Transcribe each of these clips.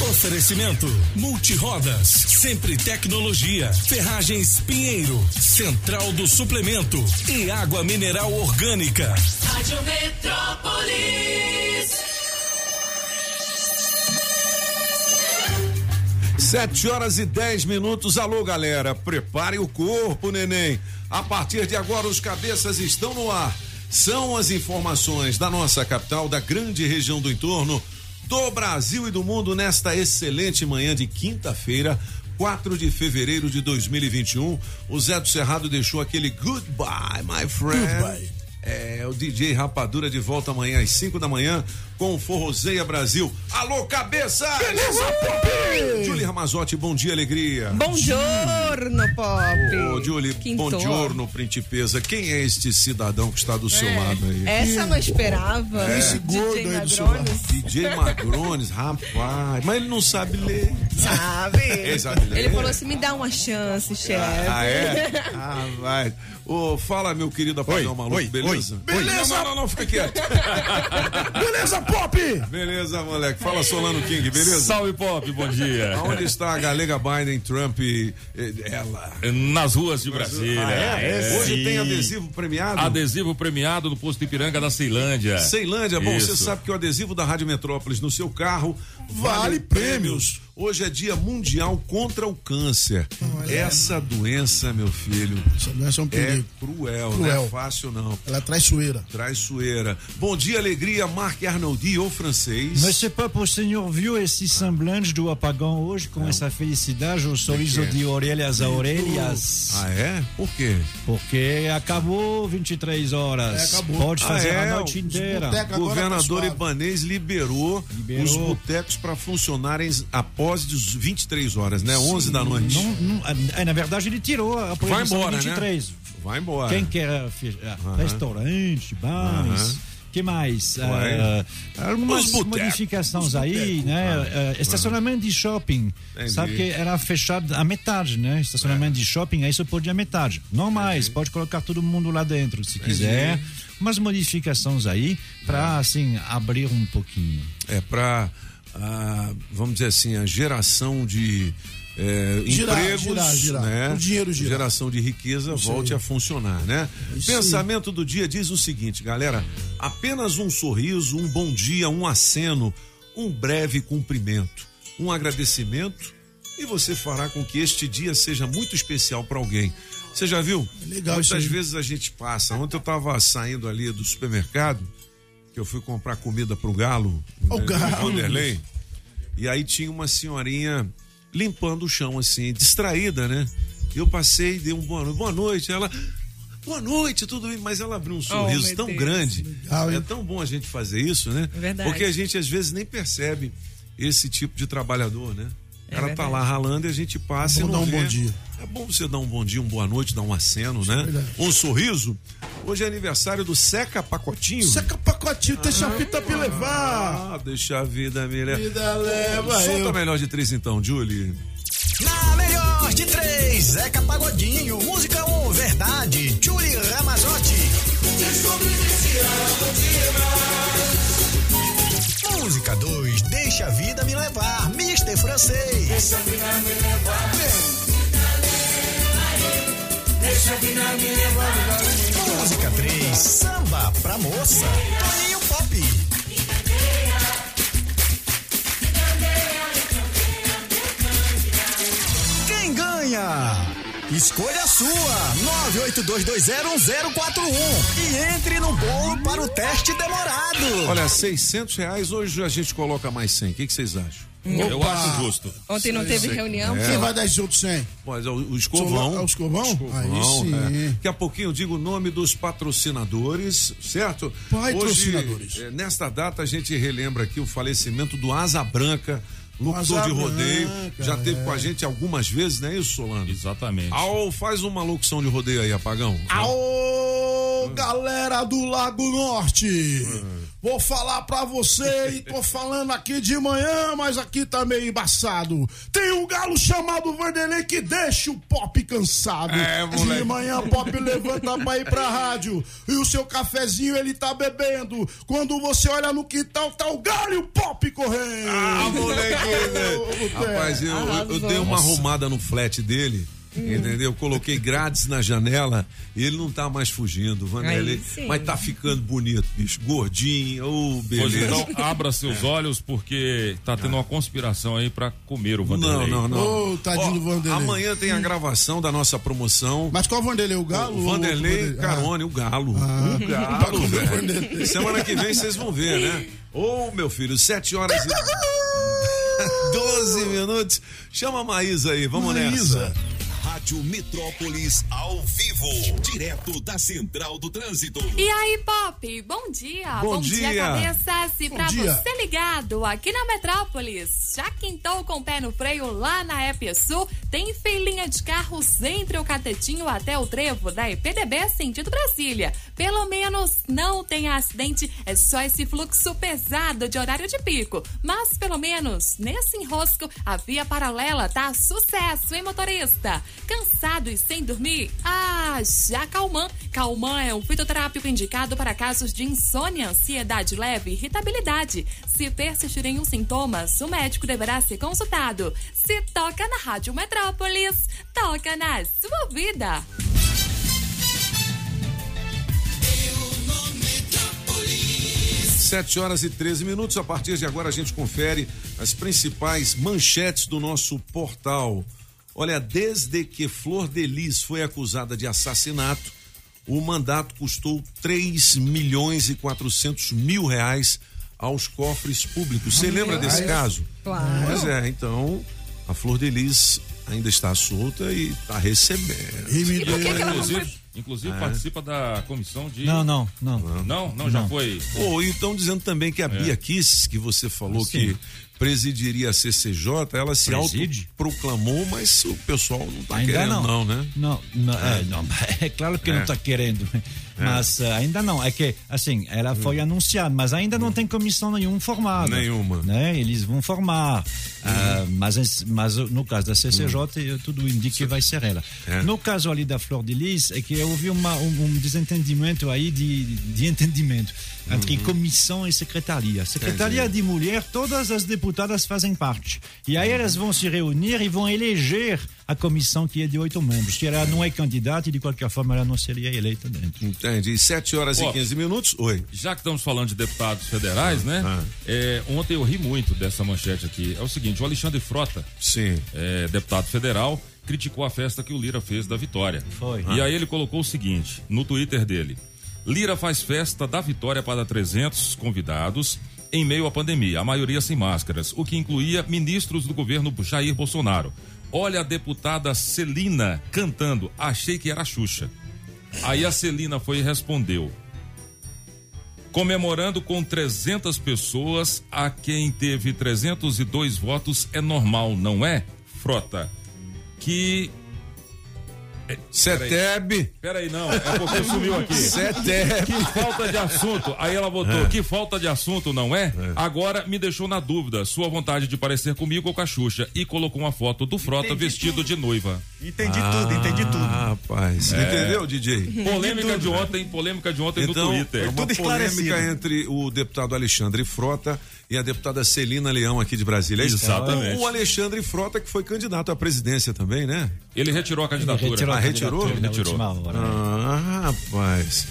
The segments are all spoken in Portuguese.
Oferecimento: Multirodas, Sempre Tecnologia, Ferragens Pinheiro, Central do Suplemento e Água Mineral Orgânica. Rádio Metrópolis. Sete horas e dez minutos. Alô, galera. Prepare o corpo, neném. A partir de agora, os cabeças estão no ar. São as informações da nossa capital, da grande região do entorno, do Brasil e do mundo nesta excelente manhã de quinta-feira, 4 de fevereiro de 2021. O Zé do Cerrado deixou aquele goodbye, my friend. Goodbye. É, o DJ Rapadura de volta amanhã às 5 da manhã com o Forrozeia Brasil. Alô, cabeça! Beleza, Pop? Julie Ramazotti, bom dia, alegria. Bom giorno, Pop. Ô, Julie, Quintou. bom giorno, principesa. Quem é este cidadão que está do seu É, lado aí? Essa eu não esperava. Esse gordo DJ aí do seu lado. DJ Magrones, rapaz. Mas ele não sabe ler. Sabe? Ele sabe ler. Ele falou assim: me dá uma chance, chefe. Ah, é? Ah, vai. Ô, fala, meu querido apagão maluco, oi, beleza? oi. Beleza. Não, não, não, fica quieto. Beleza, Pop? beleza, moleque. Fala, Solano King, beleza? Salve Pop, bom dia. Onde está a galega Biden, Trump e ela? Nas ruas de Brasília. Ah, é? Hoje sim. tem adesivo premiado? Adesivo premiado do posto Ipiranga da Ceilândia. Ceilândia, bom, Isso. você sabe que o adesivo da Rádio Metrópolis no seu carro Vale prêmios. Hoje é dia mundial contra o câncer. Essa doença, meu filho, Essa doença é um é perigo. cruel, não Cruel. é fácil não. Ela é traiçoeira. Traiçoeira. Bom dia, alegria, Marc Arnoldi, o francês. Mas c'est pas o senhor viu esse semblante do apagão hoje com essa felicidade, o sorriso quê? de orelhas a orelhas? Ah, é? Por quê? Porque acabou 23 horas. É, acabou. Pode Ah, fazer é? a noite inteira. O governador tá. Ibanês liberou, Liberou. os botecos para funcionarem após as 23 horas, né? 11 da noite. Não, não, é, na verdade, ele tirou a Vai proibição embora, de 23. né? Vai embora. Quem quer ah, restaurante, bares, Aham. que mais? Ué. Ah, algumas modificações aí, né? Ah, estacionamento de shopping, Entendi. sabe que era fechado a metade, né? Estacionamento de shopping, aí só pode a metade. Não mais, pode colocar todo mundo lá dentro, se quiser. Umas modificações aí para assim abrir um pouquinho. É para, vamos dizer assim, a geração de é, Girar, empregos, girar, girar. né? O dinheiro girar. Geração de riqueza volte aí. a funcionar, né? Isso aí. Pensamento do dia diz o seguinte, galera: apenas um sorriso, um bom dia, um aceno, um breve cumprimento, um agradecimento e você fará com que este dia seja muito especial para alguém. Você já viu? É legal isso Muitas aí. vezes a gente passa. Ontem eu estava saindo ali do supermercado, que eu fui comprar comida pro galo, O né, galo. Vanderlei, e aí tinha uma senhorinha limpando o chão assim, distraída, né? Eu passei, dei um boa noite, boa noite, ela Boa noite, tudo bem, mas ela abriu um sorriso meu tão Deus. grande. Hein? é tão bom a gente fazer isso, né? É verdade. Porque a gente às vezes nem percebe esse tipo de trabalhador, né? É ela tá lá ralando e a gente passa É bom e não dar um vê. bom dia. É bom você dar um bom dia, um boa noite, dar um aceno, né? verdade. Um sorriso. Hoje é aniversário do Seca Pacotinho. Seca pacotinho, deixa a fita pra levar. Ah, deixa a vida me levar. Vida leva Solta eu. a melhor de três então, Julie. Na melhor de três, Zeca Pagodinho, música ou verdade, Julie Ramazotti. Música 2, Deixa a Vida Me Levar, Mister Francês. Deixa a vida me levar. Deixa a vida me levar. Música 3, Samba pra Moça, Toninho Pop. Quem ganha? Escolha a sua, 982201041 e entre no bolo para o teste demorado. Olha, 600 reais, hoje a gente coloca mais 100. O que, que vocês acham? Eu Opa. acho justo. Ontem não teve reunião. Quem vai dar esse outro 100? Mas é o, o escovão. É o escovão? Escovão, Aí sim. é. Daqui a pouquinho eu digo o nome dos patrocinadores, certo? Patrocinadores. Hoje, é, nesta data, a gente relembra aqui o falecimento do Asa Branca, locutor de rodeio. Branca, Já teve é. com a gente algumas vezes, não é isso, Solano? Exatamente. Ao, faz uma locução de rodeio aí, apagão. Aô, galera do Lago Norte! Vou falar pra você e tô falando aqui de manhã, mas aqui tá meio embaçado. Tem um galo chamado Vanderlei que deixa o pop cansado. É, moleque. de manhã pop levanta pra ir pra rádio e o seu cafezinho ele tá bebendo. Quando você olha no quintal, tá o galo e o pop correndo. Ah, moleque! Té. Rapaz, eu, eu, eu dei uma arrumada no flat dele. Entendeu? Coloquei grades na janela e ele não tá mais fugindo, Vanderlei. Mas tá ficando bonito, bicho. Gordinho, ô, Pois beleza. então, abra seus olhos, porque tá tendo uma conspiração aí pra comer o Não, Vanderlei. não, não. Ô, tadinho do Vanderlei. Amanhã tem a gravação da nossa promoção. Mas qual Vanderlei? O galo? O Vanderlei outro Carone, o galo. Ah. O galo, velho. Semana que vem vocês vão ver, né? Ô, meu filho, 7 horas e 12 minutos. Chama a Maísa aí, vamos Maísa. nessa. Rádio Metrópolis ao vivo, direto da Central do Trânsito. E aí, Pop, bom dia. Bom dia. cabeças. E Bom pra dia. você ligado aqui na Metrópolis, já quintou com o pé no freio lá na EPSU, tem filinha de carros entre o Catetinho até o trevo da EPDB sentido Brasília. Pelo menos não tem acidente, é só esse fluxo pesado de horário de pico. Mas pelo menos nesse enrosco, a via paralela tá sucesso, hein, motorista? Cansado e sem dormir? Ah, já Calman. Calman é um fitoterápico indicado para casos de insônia, ansiedade leve e irritabilidade. Se persistirem os sintomas, o médico deverá ser consultado. Se toca na Rádio Metrópolis, toca na sua vida. 7 horas e 13 minutos. A partir de agora a gente confere as principais manchetes do nosso portal. Olha, desde que Flor Delis foi acusada de assassinato, o mandato custou 3 milhões e 400 mil reais aos cofres públicos. Você lembra desse caso? Claro. Pois é, então a Flor Delis ainda está solta e está recebendo. E me E por que, que ela não Inclusive, foi? inclusive É. participa da comissão de. Não, não, não. Não, não, já Não. foi. Pô, e estão dizendo também que a Bia Kiss, que você falou Sim. que presidiria a CCJ, ela se Preside? autoproclamou, mas o pessoal não tá Ainda querendo não. não, né? Não, não, é, não, é claro que É. não está querendo, mas eh, ainda não. É que, assim, ela foi anunciada, mas ainda não tem comissão nenhuma formada. Nenhuma. Né? Eles vão formar, ah, mas, mas no caso da CCJ, tudo indica que vai ser ela. É. No caso ali da Flor de Lis, é que houve uma, um, um desentendimento aí de, de entendimento entre comissão e secretaria. Secretaria de mulher, todas as deputadas fazem parte. E aí elas vão se reunir e vão eleger a comissão que é de oito membros. Que ela não é candidata e de qualquer forma ela não seria eleita dentro. Entendi. 7 horas Ó. e 15 minutos. Oi. Já que estamos falando de deputados federais, né? Ah. É, ontem eu ri muito dessa manchete aqui. É o seguinte: o Alexandre Frota, Sim. é, deputado federal, criticou a festa que o Lira fez da vitória. Foi. E aí ele colocou o seguinte no Twitter dele: Lira faz festa da vitória para 300 convidados em meio à pandemia, a maioria sem máscaras, o que incluía ministros do governo Jair Bolsonaro. Olha a deputada Celina cantando, achei que era Xuxa. Aí a Celina foi e respondeu: comemorando com 300 pessoas, a quem teve 302 votos é normal, não é? Frota. Que. Ceteb. Peraí, não, é porque sumiu aqui. Ceteb. Que falta de assunto. Aí ela botou, que falta de assunto, não é? Agora me deixou na dúvida, sua vontade de parecer comigo ou com a Xuxa. E colocou uma foto do Frota vestido de noiva. Entendi tudo, entendi tudo. Ah, rapaz. Entendeu, DJ? Polêmica de ontem, polêmica de ontem Então, no é Twitter. uma Tudo polêmica entre o deputado Alexandre Frota e a deputada Celina Leão aqui de Brasília. É isso? Exatamente. O, Alexandre Frota que foi candidato à presidência também, né? Ele retirou a candidatura. Retirou Ah, retirou? candidatura na Retirou. última hora. Ah, rapaz.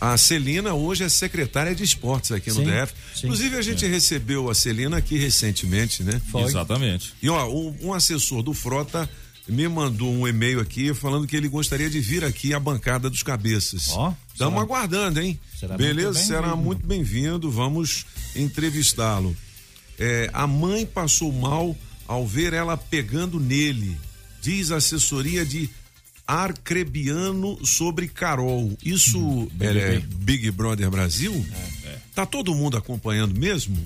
A Celina hoje é secretária de esportes aqui no Sim, DF. sim. Inclusive, a gente recebeu a Celina aqui recentemente, né? Exatamente. E ó, um, um assessor do Frota me mandou um e-mail aqui falando que ele gostaria de vir aqui à bancada dos cabeças. Ó, Estamos será- aguardando, hein? será Beleza? muito será muito bem-vindo. Vamos entrevistá-lo. É, a mãe passou mal ao ver ela pegando nele, diz a assessoria de Arcrebiano sobre Carol. Isso é, Big Brother Brasil? Tá todo mundo acompanhando mesmo?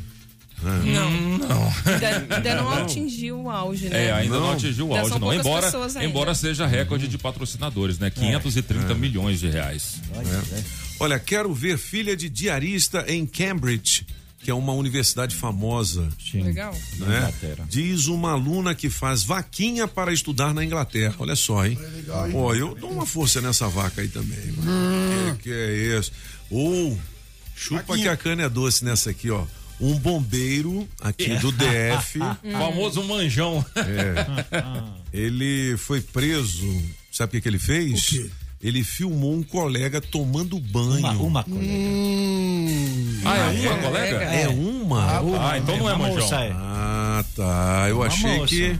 Não. Ainda, ainda não atingiu o auge, né? É, ainda não, Não. atingiu o auge, não. Embora, embora seja recorde de patrocinadores, né? 530 milhões de reais. É. Olha, quero ver filha de diarista em Cambridge, que é uma universidade famosa. Sim. Legal. né? Diz uma aluna que faz vaquinha para estudar na Inglaterra. Olha só, hein? Ó, eu dou uma força nessa vaca aí também. mano. Que, que é isso? Ou chupa que a cana é doce nessa aqui, ó. Um bombeiro aqui do DF, Famoso manjão. ele foi preso. Sabe o que, que ele fez? O quê? Ele filmou um colega tomando banho. Uma, uma colega. Ah, é uma colega? É uma? Ah, então não é uma manjão. moça, é. Ah, tá. Eu Uma achei moça. que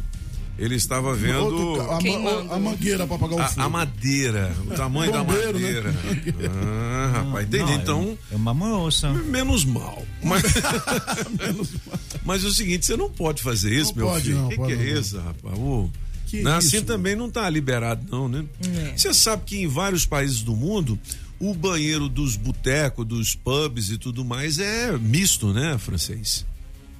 ele estava vendo Outro a, a mangueira pra apagar o a, fogo. a madeira, o tamanho Bombeiro, da né? madeira. Ah, rapaz, entendi. Não, é- então, É uma moça. menos mal. Mas, mas é o seguinte, você não pode fazer isso, Não meu pode, filho. não, O que, pode que é não. isso, rapaz? Ô, Que não, isso? assim também não tá liberado, não, né? É. Você sabe que em vários países do mundo, o banheiro dos botecos, dos pubs e tudo mais é misto, né, francês?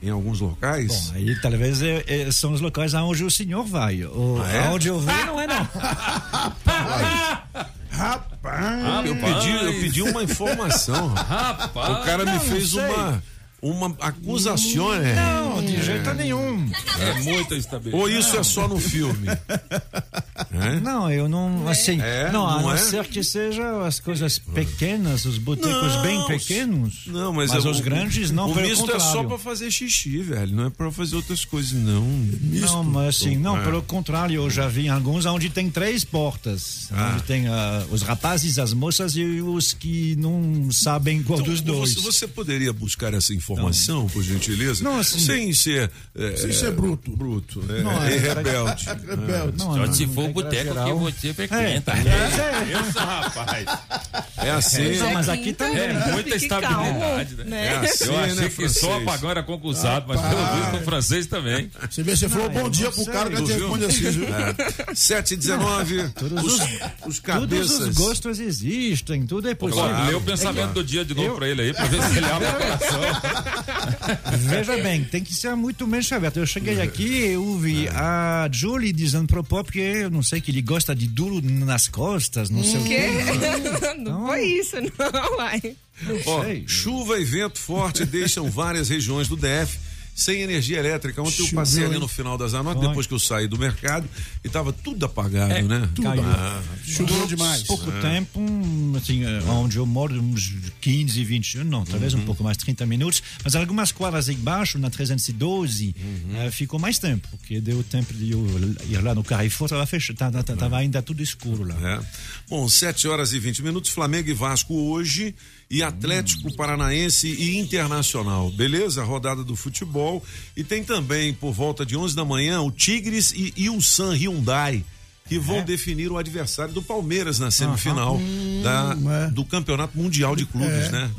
Em alguns locais. Bom, aí talvez é- é- são os locais aonde o senhor vai. O, Ah, é? Aonde eu vou não é não. Rapaz, eu, pedi, eu pedi uma informação. Rapaz. O cara me fez sei. uma, uma acusação? Não, de jeito nenhum. É muita estabilidade. Ou isso é só no filme? É? Não, eu não, assim, É? não, a Não não é? ser que sejam as coisas pequenas, os botecos bem Não, pequenos. Não, mas, mas é os o- grandes não, O misto é contrário. só pra fazer xixi, velho. Não é pra fazer outras coisas, não. Não, mas assim, não, É. pelo contrário, eu já vi alguns onde tem três portas. Ah. Onde tem ah, os rapazes, as moças e os que não sabem qual dos Então, dois. Você, você poderia buscar essa informação, por gentileza? Não, assim- sem ser. É, Sem ser bruto. Bruto, é, Não, é é- rebelde. rebelde. Não, Só não, se for o boteco que você frequenta. É, Isso, rapaz. É assim. Não, mas aqui Então, também. É muita estabilidade, calmo, né? É assim, Eu achei né, que só apagão era concursado, mas pelo visto no francês também. Você vê, você falou Não, bom dia pro cara que tu te viu? responde assim, viu? É. 7 e 19. Os, os Todos cabeças. os gostos existem, tudo é possível. Lê o pensamento do dia de novo pra ele aí, pra ver se ele abre o coração. Veja bem, tem que ser muito mente aberta. Eu cheguei aqui e ouvi a Julie dizendo pro Pop que eu não sei que ele gosta de duro nas costas, não sei o quê. Que? Não foi isso, não, vai. Ó, sei. chuva e vento forte deixam várias regiões do DF sem energia elétrica. Ontem eu Choveu, passei ali hein? no final das anotas, depois que eu saí do mercado, e tava tudo apagado, né? Caiu. Choveu demais. Pouco tempo, um, assim, eh, onde eu moro, uns 15, 20, não, talvez um pouco mais, 30 minutos, mas algumas quadras embaixo, na 312, eh, ficou mais tempo, porque deu tempo de eu ir lá no Carrefour, tava, fechado, tava, tava ainda tudo escuro lá. É. Bom, 7 horas e 20 minutos, Flamengo e Vasco hoje e Atlético Paranaense e Internacional. Beleza? Rodada do futebol. E tem também, por volta de 11 da manhã, o Tigres e Ilsan Hyundai. Que vão definir o adversário do Palmeiras na semifinal da, é. do Campeonato Mundial de Clubes, né?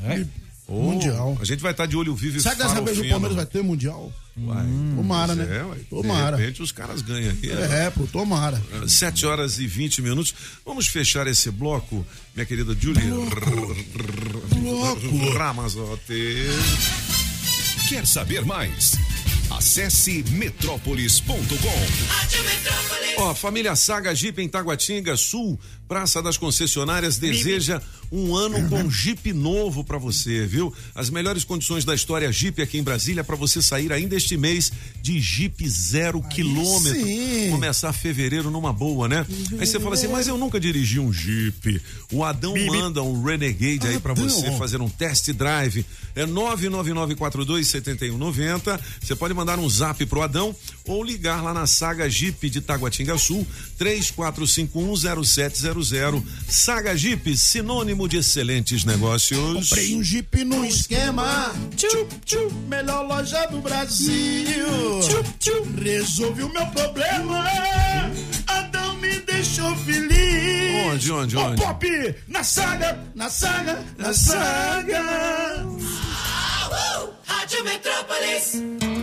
Ô, Mundial. A gente vai estar de olho vivo e Será que dessa vez o. Palmeiras vai ter Mundial? Vai. Tomara, Pois né? É, ué. Tomara. De repente os caras ganham aí. né? É, pô, tomara. 7 horas e 20 minutos. Vamos fechar esse bloco, minha querida Julie Ramazotti. Quer saber mais? Acesse metrópolis.com. Ó, a família Saga Jeep em Taguatinga Sul, Praça das Concessionárias, deseja um ano com Jeep novo pra você, viu? As melhores condições da história Jeep aqui em Brasília pra você sair ainda este mês de Jeep zero quilômetro. sim. Começar fevereiro numa boa, né? Aí você fala assim, mas eu nunca dirigi um Jeep. O Adão manda um Renegade aí pra Adão. você fazer um test drive. É 999427190. Você pode mandar um zap pro Adão ou ligar lá na Saga Jeep de Taguatinga Sul, 34510700. Saga Jeep, sinônimo de excelentes negócios. Comprei um Jeep no esquema. Tchup, tchup, melhor loja do Brasil. Tchup, tchup, resolvi o meu problema. Adão me deixou feliz. Onde, onde, onde? Pop, na saga, na saga, na saga. Rádio Metrópolis.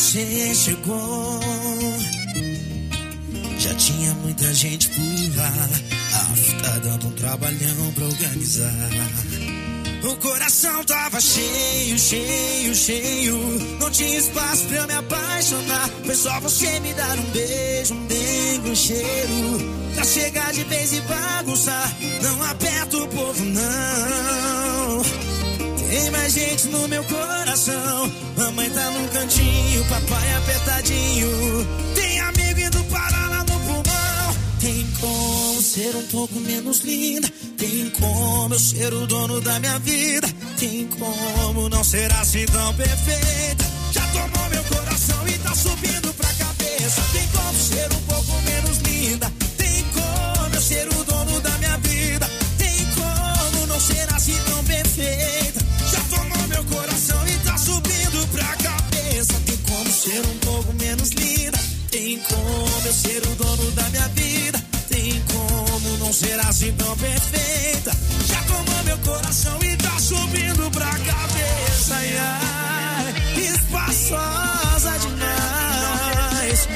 Você chegou, já tinha muita gente por lá. A tá dando um trabalhão pra organizar. O coração tava cheio, cheio, cheio. Não tinha espaço pra eu me apaixonar. Foi só você me dar um beijo, um dengue, um cheiro. Pra chegar de vez e bagunçar. Não aperta o povo, não. Tem mais gente no meu coração. Mamãe tá num cantinho, papai apertadinho. Tem amigo indo parar lá no pulmão. Tem como ser um pouco menos linda. Tem como eu ser o dono da minha vida. Tem como não ser assim tão perfeita. Já tomou meu coração e tá subindo pra cabeça. Tem como ser um pouco menos linda. Menos linda. Tem como eu ser o dono da minha vida. Tem como não ser assim tão perfeita. Já tomou meu coração e tá subindo pra cabeça. Ai, ai, espaçosa demais.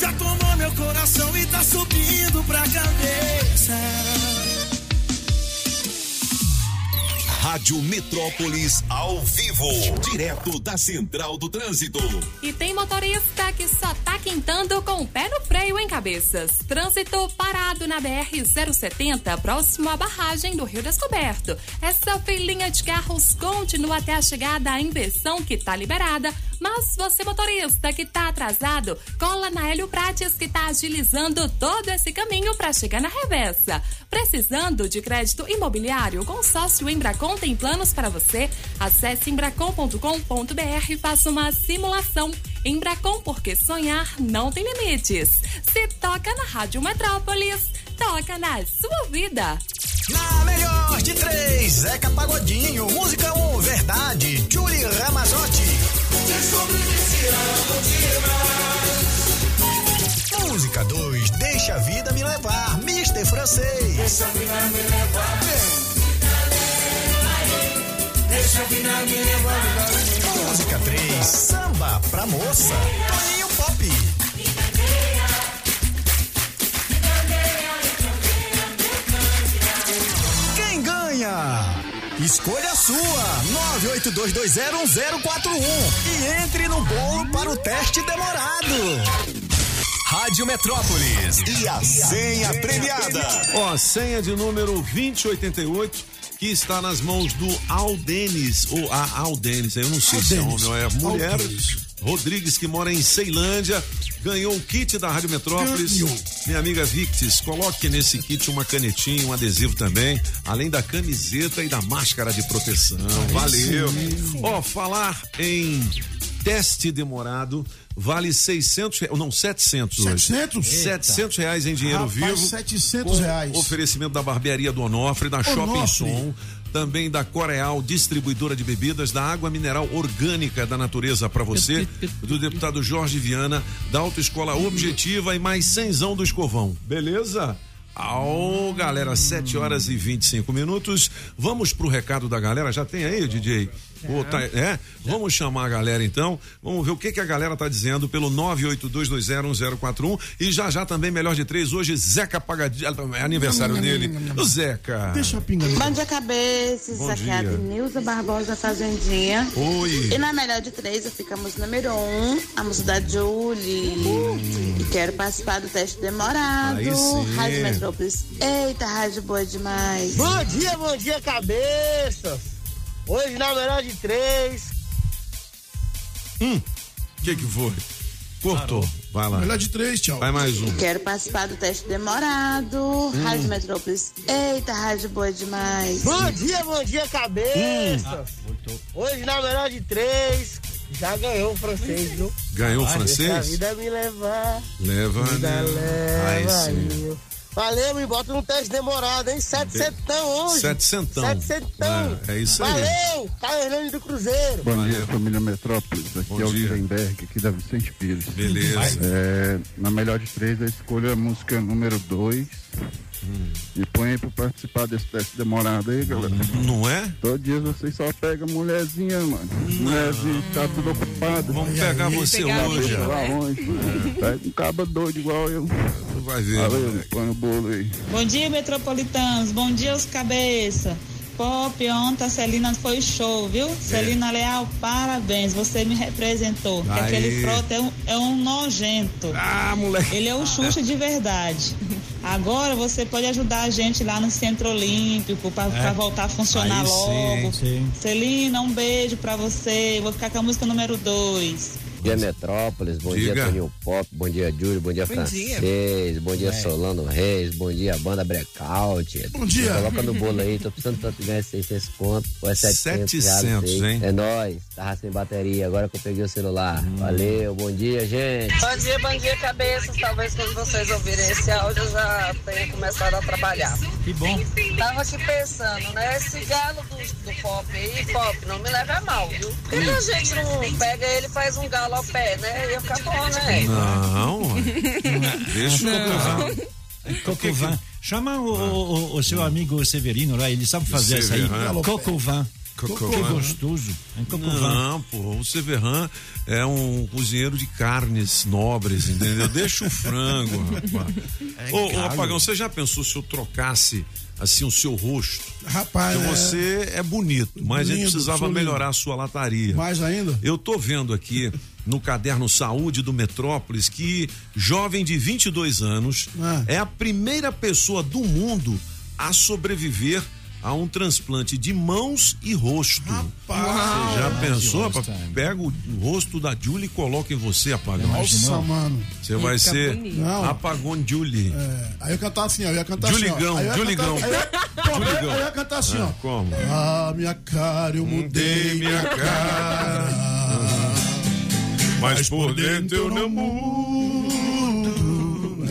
Já tomou meu coração e tá subindo pra cabeça. Rádio Metrópolis ao vivo, direto da Central do Trânsito. E tem motorista que só tá quintando com o pé no freio em cabeças. Trânsito parado na BR-070, próximo à barragem do Rio Descoberto. Essa filinha de carros continua até a chegada à inversão que tá liberada. Mas você, motorista que tá atrasado, cola na Hélio Prates que tá agilizando todo esse caminho para chegar na reversa. Precisando de crédito imobiliário, o consórcio Embracon tem planos para você. Acesse embracon.com.br e faça uma simulação. Embracon, porque sonhar não tem limites. Se toca na Rádio Metrópolis, toca na sua vida. Na melhor de três, Zeca Pagodinho, música 1, um, verdade, Julie Ramazotti. Música 2, deixa a vida me levar, Mister Francês. Deixa a vida me levar. Deixa a vida me levar. Música 3, samba pra moça, Toninho Pop. Escolha a sua, 982201041 e entre no bolo para o teste demorado. Rádio Metrópolis e a senha premiada. Ó, senha de número 2088 que está nas mãos do Aldenis, ou a Aldenis, eu não sei se é homem ou é mulher. Rodrigues, que mora em Ceilândia, ganhou o kit da Rádio Metrópolis. Minha amiga Victis, coloque nesse kit uma canetinha, um adesivo também, além da camiseta e da máscara de proteção. Valeu. Ó, falar em teste demorado vale 600 reais, não, 700 hoje. 700? 700 reais em dinheiro Rapaz, vivo. 700 com reais. Oferecimento da barbearia do Onofre, da Shopping Onofre. Som, também da Coreal, distribuidora de bebidas, da água mineral orgânica da natureza para você, do deputado Jorge Viana, da Autoescola Objetiva e mais cenzão do Escovão. Beleza? Ao, galera, 7 horas e 25 minutos. Vamos pro recado da galera. Já tem aí, DJ? Ô, tá- é? Vamos chamar a galera então. Vamos ver o que, que a galera tá dizendo pelo 982201041 e já já também melhor de três. Hoje, Zeca Pagadinho. É aniversário dele. O Zeca. Deixa a pinga. Bom dia, cabeças. Bom Aqui é a dia. Denilza Barbosa Fazendinha. Oi. E na melhor de três, ficamos número um, a música da Julie. E quero participar do teste demorado. Aí sim. Rádio Metrópolis. Eita, rádio boa demais. Bom dia, bom dia, cabeça. Hoje na melhor de três. Hum, o que que foi? Cortou. Vai lá. Melhor de três, tchau. Vai mais um. Quero participar do teste demorado. Rádio Metrópolis. Eita, rádio boa demais. Bom dia, bom dia, cabeça. Hoje na melhor de três. Já ganhou o francês, viu? Ganhou o Deixa a francês? vida me levar. Leva, Vida né? leva. Aí sim. eu. Valeu, me bota num teste demorado, hein? Setecentão hoje. Setecentão. Setecentão. É, é isso aí. Valeu, tá Hernani do Cruzeiro. Bom dia, família Metrópolis. Aqui é o Lirenberg, aqui da Vicente Pires. Beleza. É, na melhor de três, eu escolho a música número dois. E põe aí pra participar desse teste demorado aí, galera. Não é? Todo dia vocês só pegam mulherzinha, mano. Mulherzinha tá tudo ocupado. Vamos pegar você Pegar hoje. Lá É. longe. Pega um caba doido igual eu. Tu vai ver. Valeu, põe o bolo aí. Bom dia, metropolitanos. Bom dia, os cabeça. Pop, ontem a Celina foi show, viu? Celina Leal, parabéns, você me representou. Aê. aquele frota é um, é um nojento. Ah, moleque. Ele é o Xuxa de verdade. Agora você pode ajudar a gente lá no Centro Olímpico para É. voltar a funcionar Aí sim, logo. sim. Celina, um beijo pra você. Vou ficar com a música número 2. Bom dia, Metrópolis. Bom Diga. dia, Toninho Pop. Bom dia, Júlio. Bom dia, Bom Francês. Bom dia, É. Solano Reis. Bom dia, Banda Breakout. Bom dia. Coloca no bolo aí. Tô precisando tanto ganhar 600 conto. Ou é 700, já não 700, sei. hein? É nóis. Tava sem bateria. Agora que eu peguei o celular. Valeu. Bom dia, gente. Bom dia, bom dia, cabeças. Talvez quando vocês ouvirem esse áudio eu já tenha começado a trabalhar. Que bom. Tava aqui pensando, né? Esse galo do, do pop aí, pop, não me leva a mal, viu? Por que a gente não pega ele e faz um galo ao pé, né? Ia ficar bom, né? Não, deixa eu Não. Cocovan. Chama o, o- o seu amigo Severino lá, ele sabe fazer essa aí. Severino. Cocovan. Cocovan. Que gostoso. É Cocovan. Não, pô, o Severran é um cozinheiro de carnes nobres, entendeu? Deixa o frango, rapaz. É ô, ô. Apagão, você já pensou se eu trocasse assim o seu rosto? Rapaz, Porque é- você é bonito, mas a gente precisava melhorar a sua lataria. Mais ainda? Eu tô vendo aqui no caderno Saúde do Metrópolis que jovem de 22 anos Ah. é a primeira pessoa do mundo a sobreviver a um transplante de mãos e rosto. Você já pensou? rapaz? Pega o rosto da Julie e coloca em você, Apagão. Nossa, mano. Você vai Fica ser bonito. Apagão Julie. É, aí eu ia cantar assim, ó. Eu ia cantar Juligão, assim, ó. Juligão. aí eu eu- Juligão. aí eu ia cantar assim, ó. Ah, como? Ah, minha cara, eu mudei minha cara. Mas por dentro eu não mudo.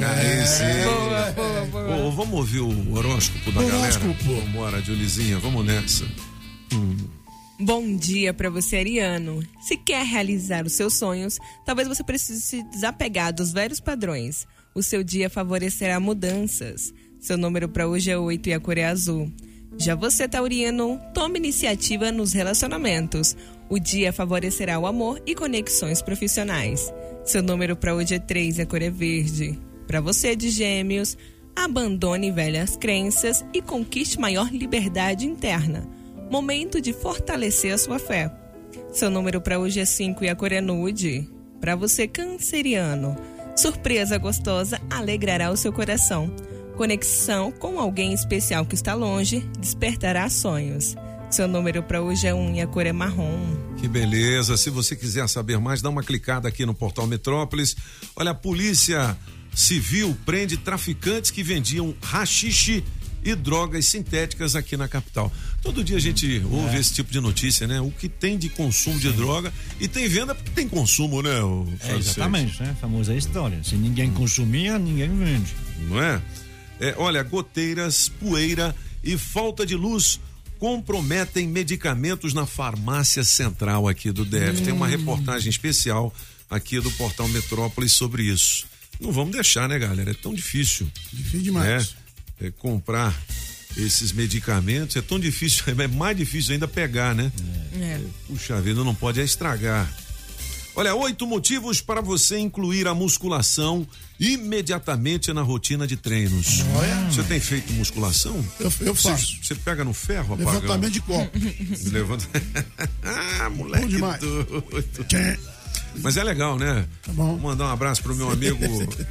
Aí sim. Boa, boa, boa. Ô, vamos ouvir o horóscopo da Horóscopo. galera? Vambora, Julizinha, vamos nessa. Bom dia para você, Ariano. Se quer realizar os seus sonhos, talvez você precise se desapegar dos velhos padrões. O seu dia favorecerá mudanças. Seu número para hoje é 8 e a cor é azul. Já você, Tauriano, tome iniciativa nos relacionamentos. O dia favorecerá o amor e conexões profissionais. Seu número para hoje é 3 e a cor é verde. Para você de Gêmeos, abandone velhas crenças e conquiste maior liberdade interna. Momento de fortalecer a sua fé. Seu número para hoje é 5 e a cor é nude. Para você, canceriano, surpresa gostosa alegrará o seu coração. Conexão com alguém especial que está longe despertará sonhos. Seu número para hoje é 1 e a cor é marrom. Que beleza. Se você quiser saber mais, dá uma clicada aqui no portal Metrópolis. Olha, a polícia civil prende traficantes que vendiam rachixe e drogas sintéticas aqui na capital. Todo dia a gente ouve esse tipo de notícia, né? O que tem de consumo de droga e tem venda porque tem consumo, né? o É, exatamente, né? Famosa história. Se ninguém consumia, ninguém vende. não é? É, olha, goteiras, poeira e falta de luz comprometem medicamentos na farmácia central aqui do DF. Tem uma reportagem especial aqui do portal Metrópolis sobre isso. Não vamos deixar, né, galera? É tão difícil. Difícil demais. né? É, comprar esses medicamentos é tão difícil, é mais difícil ainda pegar, né? É. Puxa vida, não pode é estragar. Olha, oito motivos para você incluir a musculação imediatamente na rotina de treinos. Você tem feito musculação? Eu, eu faço. Você, pega no ferro, apagão? Levantamento de copo. Levanta. ah, moleque Bom demais. doido. Mas é legal, né? Tá bom. Vou mandar um abraço pro meu amigo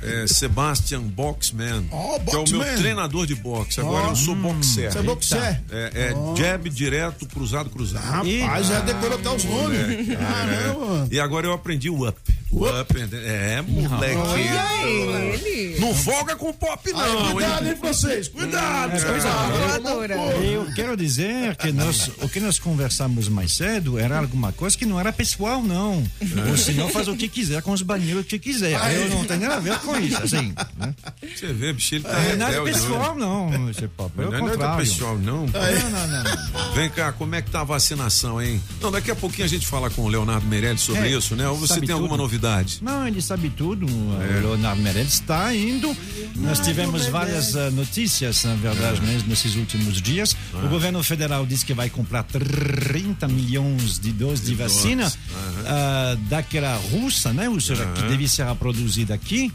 é, Sebastian Boxman, Ó, que é o meu Boxman. treinador de boxe. Agora Ó, eu sou boxer. Você é boxer? É, é Ó. jab direto, cruzado, cruzado. Rapaz, já decorou até os nomes. Moleque, é. Caramba. E agora eu aprendi o up. O up, é, moleque. Olha ele. Não folga com pop, não. Aí, cuidado, hein? francês? Cuidado. É, é, cuidado. eu, quero dizer que nós, o que nós conversamos mais cedo era alguma coisa que não era pessoal, não. O senhor faz o que quiser com os banheiros que quiser. Eu não tenho nada a ver com isso, assim. Né? Você vê, bicho, ele tá Não é nada pessoal, não, esse papo. Não é nada contrário. pessoal, não. Não, não, não, não. Vem cá, como é que tá a vacinação, hein? Não, daqui a pouquinho a gente fala com o Leonardo Meirelles sobre É, isso, né? Ou você tem alguma tudo. novidade? Não, ele sabe tudo. É. O Leonardo Meirelles está indo. Nós tivemos várias ah, notícias, na verdade, né, nesses últimos dias. É. O governo federal disse que vai comprar 30 milhões de doses de, De vacina doses, ah, daquela russa, né? Ou seja, que Aham. deve ser produzida aqui.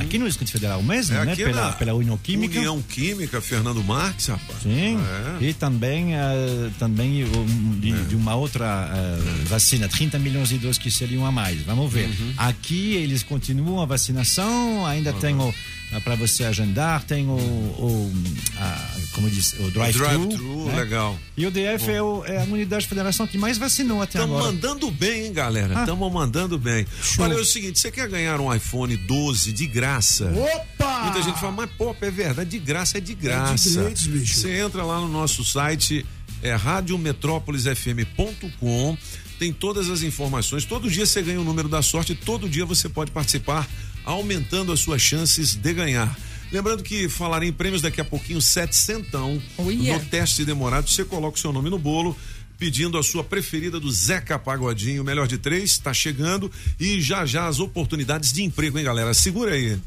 Aqui no Distrito Federal mesmo, É né? Pela, pela União Química. União Química, Fernando Marques, rapaz. Sim. É. E também, eh, também um, de, de uma outra eh, vacina, 30 milhões de doses que seriam a mais. Vamos ver. Uhum. Aqui eles continuam a vacinação, ainda tem o para você agendar, tem o, o a- como diz, o drive-thru. drive-thru, né? legal. E o DF é, o- é a unidade de federação que mais vacinou até Estamos agora. mandando bem, hein, galera? Ah. Estamos mandando bem. Show. Olha, é o seguinte: você quer ganhar um iPhone 12 de graça? Opa! Muita gente fala, mas pô, é verdade, de graça é de graça. grátis, bicho. Você entra lá no nosso site, é radiometrópolisfm.com. Tem todas as informações. Todo dia você ganha o número da sorte. Todo dia você pode participar, aumentando as suas chances de ganhar. Lembrando que falarei em prêmios daqui a pouquinho, setecentão. yeah. No teste demorado, você coloca o seu nome no bolo, pedindo a sua preferida do Zeca Pagodinho, melhor de três, tá chegando. E já já as oportunidades de emprego, hein, galera? Segura aí.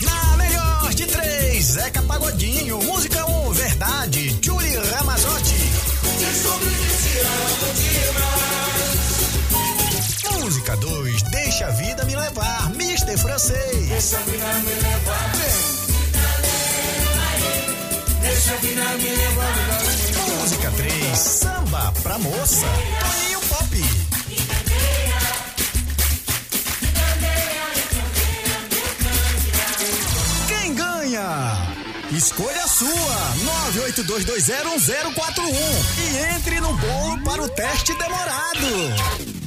Na melhor de três, Zeca Pagodinho, música 1, um, verdade, Julie Ramazotti. Música 2, deixa a vida me levar, Mister Francês. Deixa a vida me levar. Deixa a vida me levar. Música 3, samba pra moça, Toninho Pop. Quem ganha? Escolha a sua, 982201041 e entre no bolo para o teste demorado.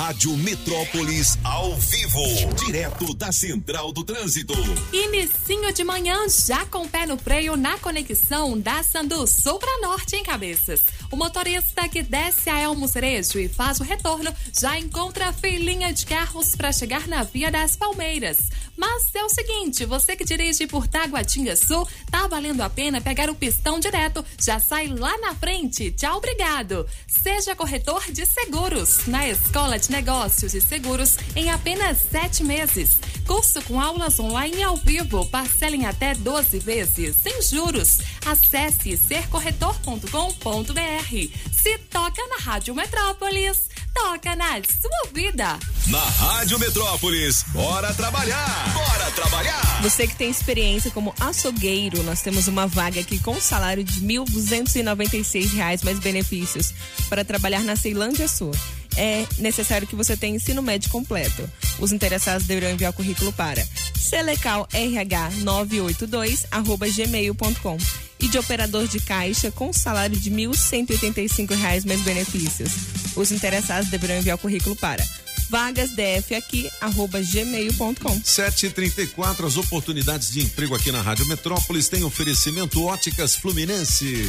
Rádio Metrópolis ao vivo, direto da Central do Trânsito. Inicinho de manhã, já com o pé no freio na conexão da Sandu Sul para Norte em Cabeças. O motorista que desce a Elmo Cerejo e faz o retorno já encontra filinha de carros para chegar na Via das Palmeiras. Mas é o seguinte, você que dirige por Taguatinga Sul, tá valendo a pena pegar o pistão direto, já sai lá na frente. Tchau, obrigado. Seja corretor de seguros na Escola de Negócios e Seguros em apenas sete meses. Curso com aulas online ao vivo, parcela em até 12 vezes, sem juros. Acesse sercorretor.com.br. Se toca na Rádio Metrópolis, toca na sua vida. Na Rádio Metrópolis, bora trabalhar! Bora trabalhar! Você que tem experiência como açougueiro, nós temos uma vaga aqui com salário de 1.296 reais mais benefícios para trabalhar na Ceilândia Sul. É necessário que você tenha ensino médio completo. Os interessados deverão enviar o currículo para selecalrh982@gmail.com e de operador de caixa com salário de 1.185 reais mais benefícios. Os interessados deverão enviar o currículo para vagasdfaqui@gmail.com. 7h34, as oportunidades de emprego aqui na Rádio Metrópolis têm oferecimento Óticas Fluminense.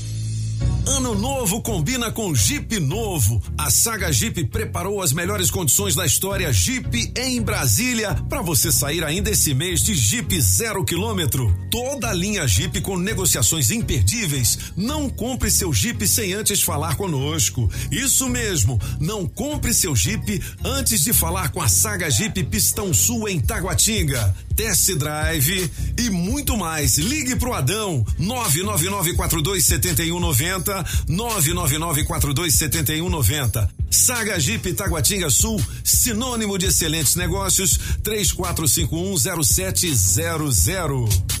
Ano novo combina com Jeep novo. A Saga Jeep preparou as melhores condições da história Jeep em Brasília para você sair ainda esse mês de Jeep zero quilômetro. Toda a linha Jeep com negociações imperdíveis. Não compre seu Jeep sem antes falar conosco. Isso mesmo, não compre seu Jeep antes de falar com a Saga Jeep Pistão Sul em Taguatinga. Test Drive e muito mais. Ligue pro Adão 999427190 999427190. Saga Jeep Taguatinga Sul, sinônimo de excelentes negócios, 34510700.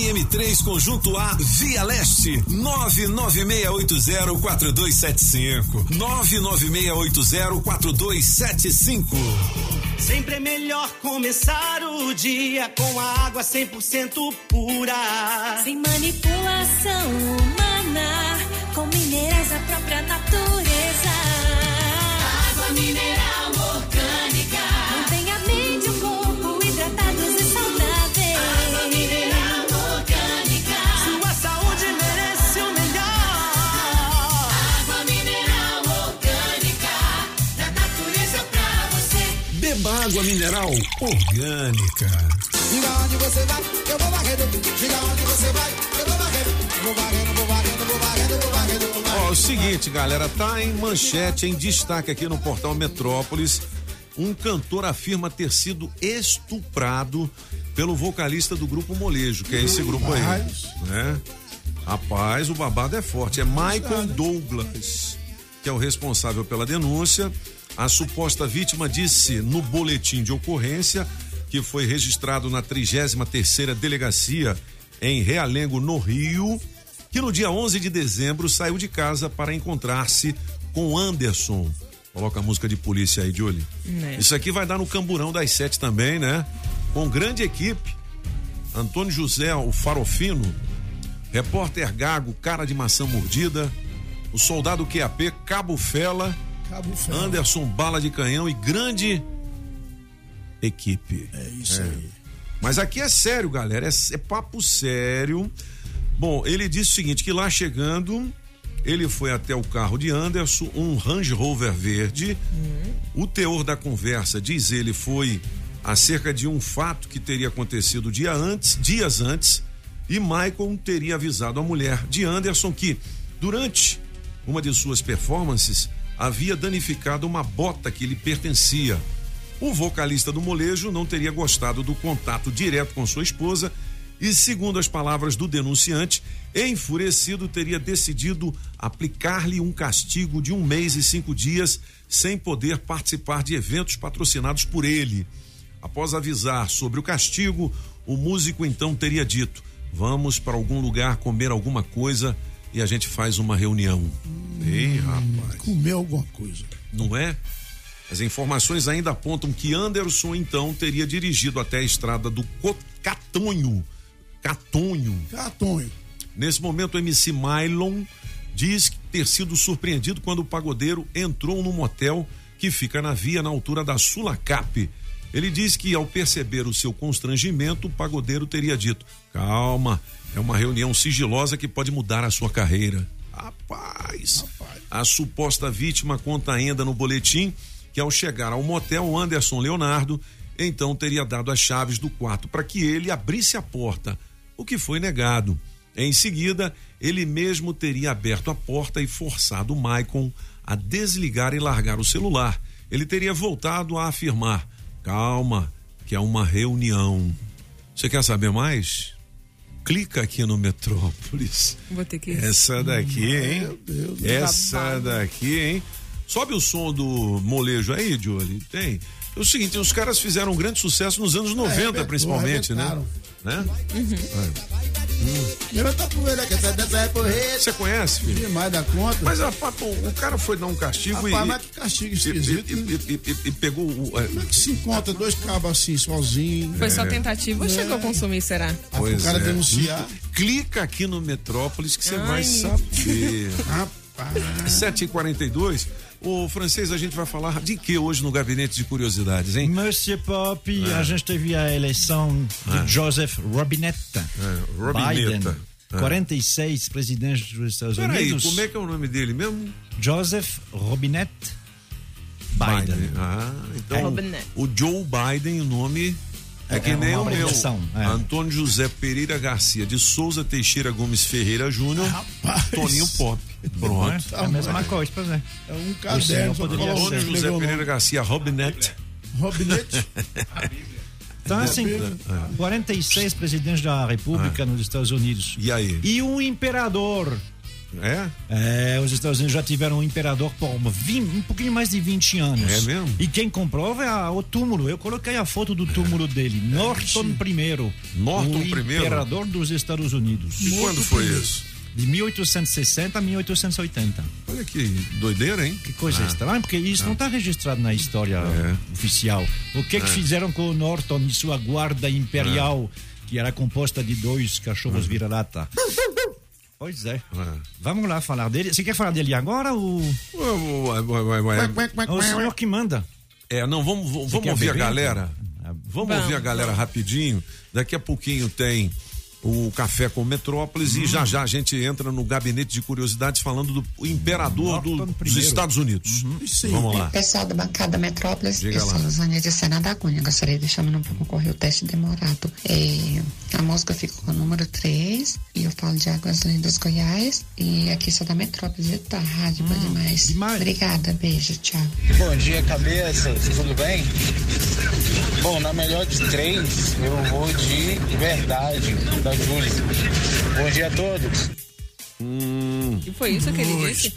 NM3 Conjunto A, Via Leste, 996804275. 996804275. Sempre é melhor começar o dia com a água 100% pura. Sem manipulação humana, com minerais da própria natureza. Água mineral orgânica. Diga onde você vai, eu vou varrendo. Diga onde você vai, eu vou varrendo. Vou varrendo, vou varrendo, vou varrendo, vou varrendo. Ó, é o seguinte, galera, tá em manchete, em destaque aqui no portal Metrópolis. Um cantor afirma ter sido estuprado pelo vocalista do grupo Molejo, que é esse grupo aí. Né? Rapaz, o babado é forte. É Michael Douglas, que é o responsável pela denúncia. A suposta vítima disse no boletim de ocorrência que foi registrado na 33ª delegacia em Realengo, no Rio, que no dia 11 de dezembro saiu de casa para encontrar-se com Anderson. Coloca a música de polícia aí, Julie. Né. Isso aqui vai dar no Camburão das Sete também, né? Com grande equipe. Antônio José, o Farofino, repórter Gago, cara de maçã mordida, o soldado QAP, Cabo Fela. Anderson Bala de Canhão e grande equipe. É isso aí. Mas aqui é sério, galera, é, é papo sério. Bom, ele disse o seguinte, que lá chegando, ele foi até o carro de Anderson, um Range Rover verde. O teor da conversa, diz ele, foi acerca de um fato que teria acontecido dia antes, dias antes, e Michael teria avisado a mulher de Anderson que, durante uma de suas performances, havia danificado uma bota que lhe pertencia. O vocalista do molejo não teria gostado do contato direto com sua esposa e, segundo as palavras do denunciante, enfurecido teria decidido aplicar-lhe um castigo de um mês e cinco dias sem poder participar de eventos patrocinados por ele. Após avisar sobre o castigo, o músico então teria dito: Vamos para algum lugar comer alguma coisa e a gente faz uma reunião. Ei, rapaz. Comer alguma coisa. Não é? As informações ainda apontam que Anderson então teria dirigido até a estrada do Catonho. Catonho. Catonho. Nesse momento, o MC Mylon diz ter sido surpreendido quando o pagodeiro entrou num motel que fica na via na altura da Sulacap. Ele diz que ao perceber o seu constrangimento, o pagodeiro teria dito: Calma, é uma reunião sigilosa que pode mudar a sua carreira. Rapaz, a suposta vítima conta ainda no boletim que ao chegar ao motel, Anderson Leonardo então teria dado as chaves do quarto para que ele abrisse a porta. o que foi negado. Em seguida, ele mesmo teria aberto a porta e forçado Maicon a desligar e largar o celular. Ele teria voltado a afirmar: calma, que é uma reunião. Você quer saber mais? Clica aqui no Metrópolis. Vou ter que. Essa daqui, hein? Essa daqui, hein? Sobe o som do molejo aí, Jolie. Tem. É o seguinte, os caras fizeram um grande sucesso nos anos 90, arrebentou, principalmente, né? né? A dessa é porreta. Você conhece, filho? Demais da conta. Mas rapaz, pô, o cara foi dar um castigo Rapaz, e, mas que castigo esquisito. e- e- e- e pegou o. é, Como é que se encontra dois cabos assim, sozinho? Foi só É. tentativa ou chegou a consumir, será? Pois o cara é. denunciar. Clica aqui no Metrópolis que você Ai. vai saber. Rapaz. 7h42. O francês, a gente vai falar de que hoje no gabinete de curiosidades, hein? Monsieur Pop, É. a gente teve a eleição de É. Joseph Robinette. Robinetta. Biden, É. 46 presidente dos Estados Peraí, Unidos. como é que é o nome dele mesmo? Joseph Robinette Biden. Ah, então Robinette. o Joe Biden, o nome é, É que nem uma o meu. é. Antônio José Pereira Garcia de Souza Teixeira Gomes Ferreira Júnior, Toninho Pop. Pronto. É a mesma coisa, pois é. É um caderno. Antônio José Pereira Garcia Robinette. Robinete. Então, assim, É. 46 presidentes da República nos Estados Unidos. E aí? E um imperador. É? É, os Estados Unidos já tiveram um imperador por 20, um pouquinho mais de 20 anos. É mesmo? E quem comprova é a- o túmulo. Eu coloquei a foto do túmulo dele. Norton I. Norton I? imperador dos Estados Unidos. E quando foi isso? De 1860 a 1880. Olha que doideira, hein? Que coisa Ah. estranha, porque isso não está registrado na história É. oficial. O que, que É. fizeram com o Norton e sua guarda imperial, que era composta de dois cachorros vira-lata? Pois é. Vamos lá falar dele. Você quer falar dele agora ou. É o senhor que manda. É, não, vamos, vamos, quer ouvir a galera. Vamos, Vamos, ouvir a galera rapidinho. Daqui a pouquinho tem o Café com Metrópolis e já já a gente entra no gabinete de curiosidades falando do imperador do- dos Estados Unidos. Vamos lá. Pessoal da bancada Metrópolis, Diga eu lá. sou Luzânia de Sena da Cunha. Gostaria de deixar meu nome para concorrer o teste demorado. É, a música fica com o número 3 e eu falo de Águas Lindas Goiás. E aqui sou da Metrópolis, eita, rádio, bom demais. Obrigada, beijo, tchau. Bom dia, cabeça. Tudo bem? Bom, na melhor de três, eu vou de verdade, da Júlia. Bom dia a todos. E foi isso que ele disse?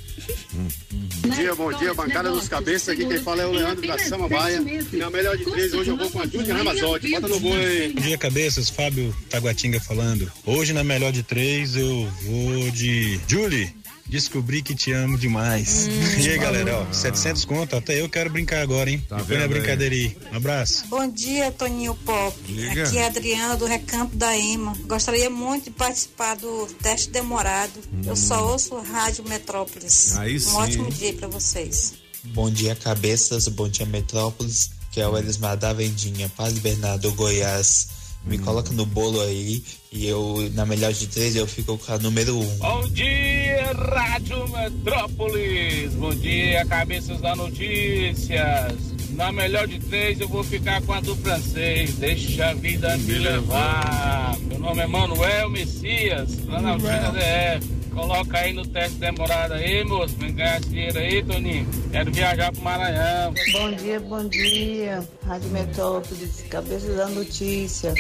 Bom dia, bom dia, bancada dos cabeças. Aqui quem fala é o Leandro da Samambaia. E na melhor de três, hoje eu vou com a Júlia Ramazotti. Bota no boi. Bom dia, cabeças. Fábio Taguatinga falando. Hoje, na melhor de três, eu vou de Julie. Descobri que te amo demais. e aí, galera, ó, 700 conto, até eu quero brincar agora, hein? Tá vendo na aí? brincadeira aí. Um abraço. Bom dia, Toninho Pop. Diga. Aqui é a Adriana do Recanto da EMA. Gostaria muito de participar do teste demorado. Eu só ouço Rádio Metrópolis. Aí um sim. ótimo dia para vocês. Bom dia, cabeças. Bom dia, Metrópolis. Que é o Elismar da Vendinha, Paz Bernardo, Goiás. Me coloca no bolo aí e eu, na melhor de três, eu fico com a número um. Bom dia, Rádio Metrópolis. Bom dia, cabeças da notícias. Na melhor de três, eu vou ficar com a do francês. Deixa a vida me levar. Meu nome é Manuel Messias, lá na DF. Coloca aí no teste demorado aí, moço. Vem ganhar esse dinheiro aí, Toninho. Quero viajar pro Maranhão. Bom dia, bom dia. Rádio Metrópolis, cabeça da notícia.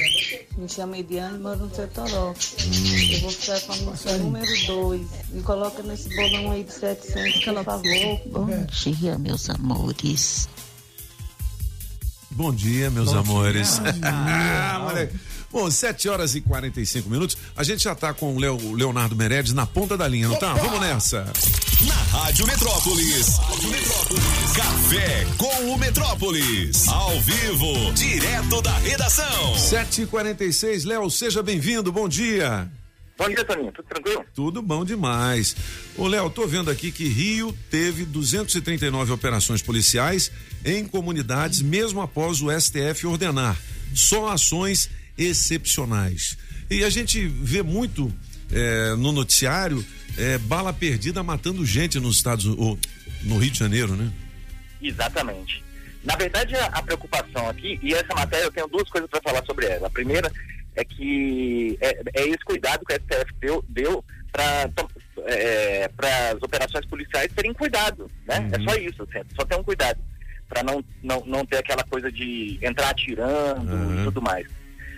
Me chamo Ediane, moro no Setoró. Eu vou ficar com a música número 2. Me coloca nesse bolão aí de 700, por favor. Bom dia, meus amores. Bom dia, meus Bom amores. dia. Ah, moleque. Bom, 7 horas e 45 minutos. A gente já tá com o Leo- Leonardo Meredes na ponta da linha, não tá? Vamos nessa. Na Rádio Metrópolis. Rádio Metrópolis. Café com o Metrópolis. Ao vivo, direto da redação. 7h46, Léo, seja bem-vindo, bom dia. Bom dia, Toninho. Tudo tranquilo? Tudo bom demais. Ô, Léo, tô vendo aqui que Rio teve 239 operações policiais em comunidades, mesmo após o STF ordenar. Só ações excepcionais. E a gente vê muito eh, no noticiário eh, bala perdida matando gente nos Estados ou, no Rio de Janeiro, né? Exatamente. Na verdade, a, a preocupação aqui, e essa matéria eu tenho duas coisas para falar sobre ela. A primeira é que é, é esse cuidado que a STF deu, deu para é, as operações policiais terem cuidado, né? É só isso, assim, só ter um cuidado para não, não, não ter aquela coisa de entrar atirando e tudo mais.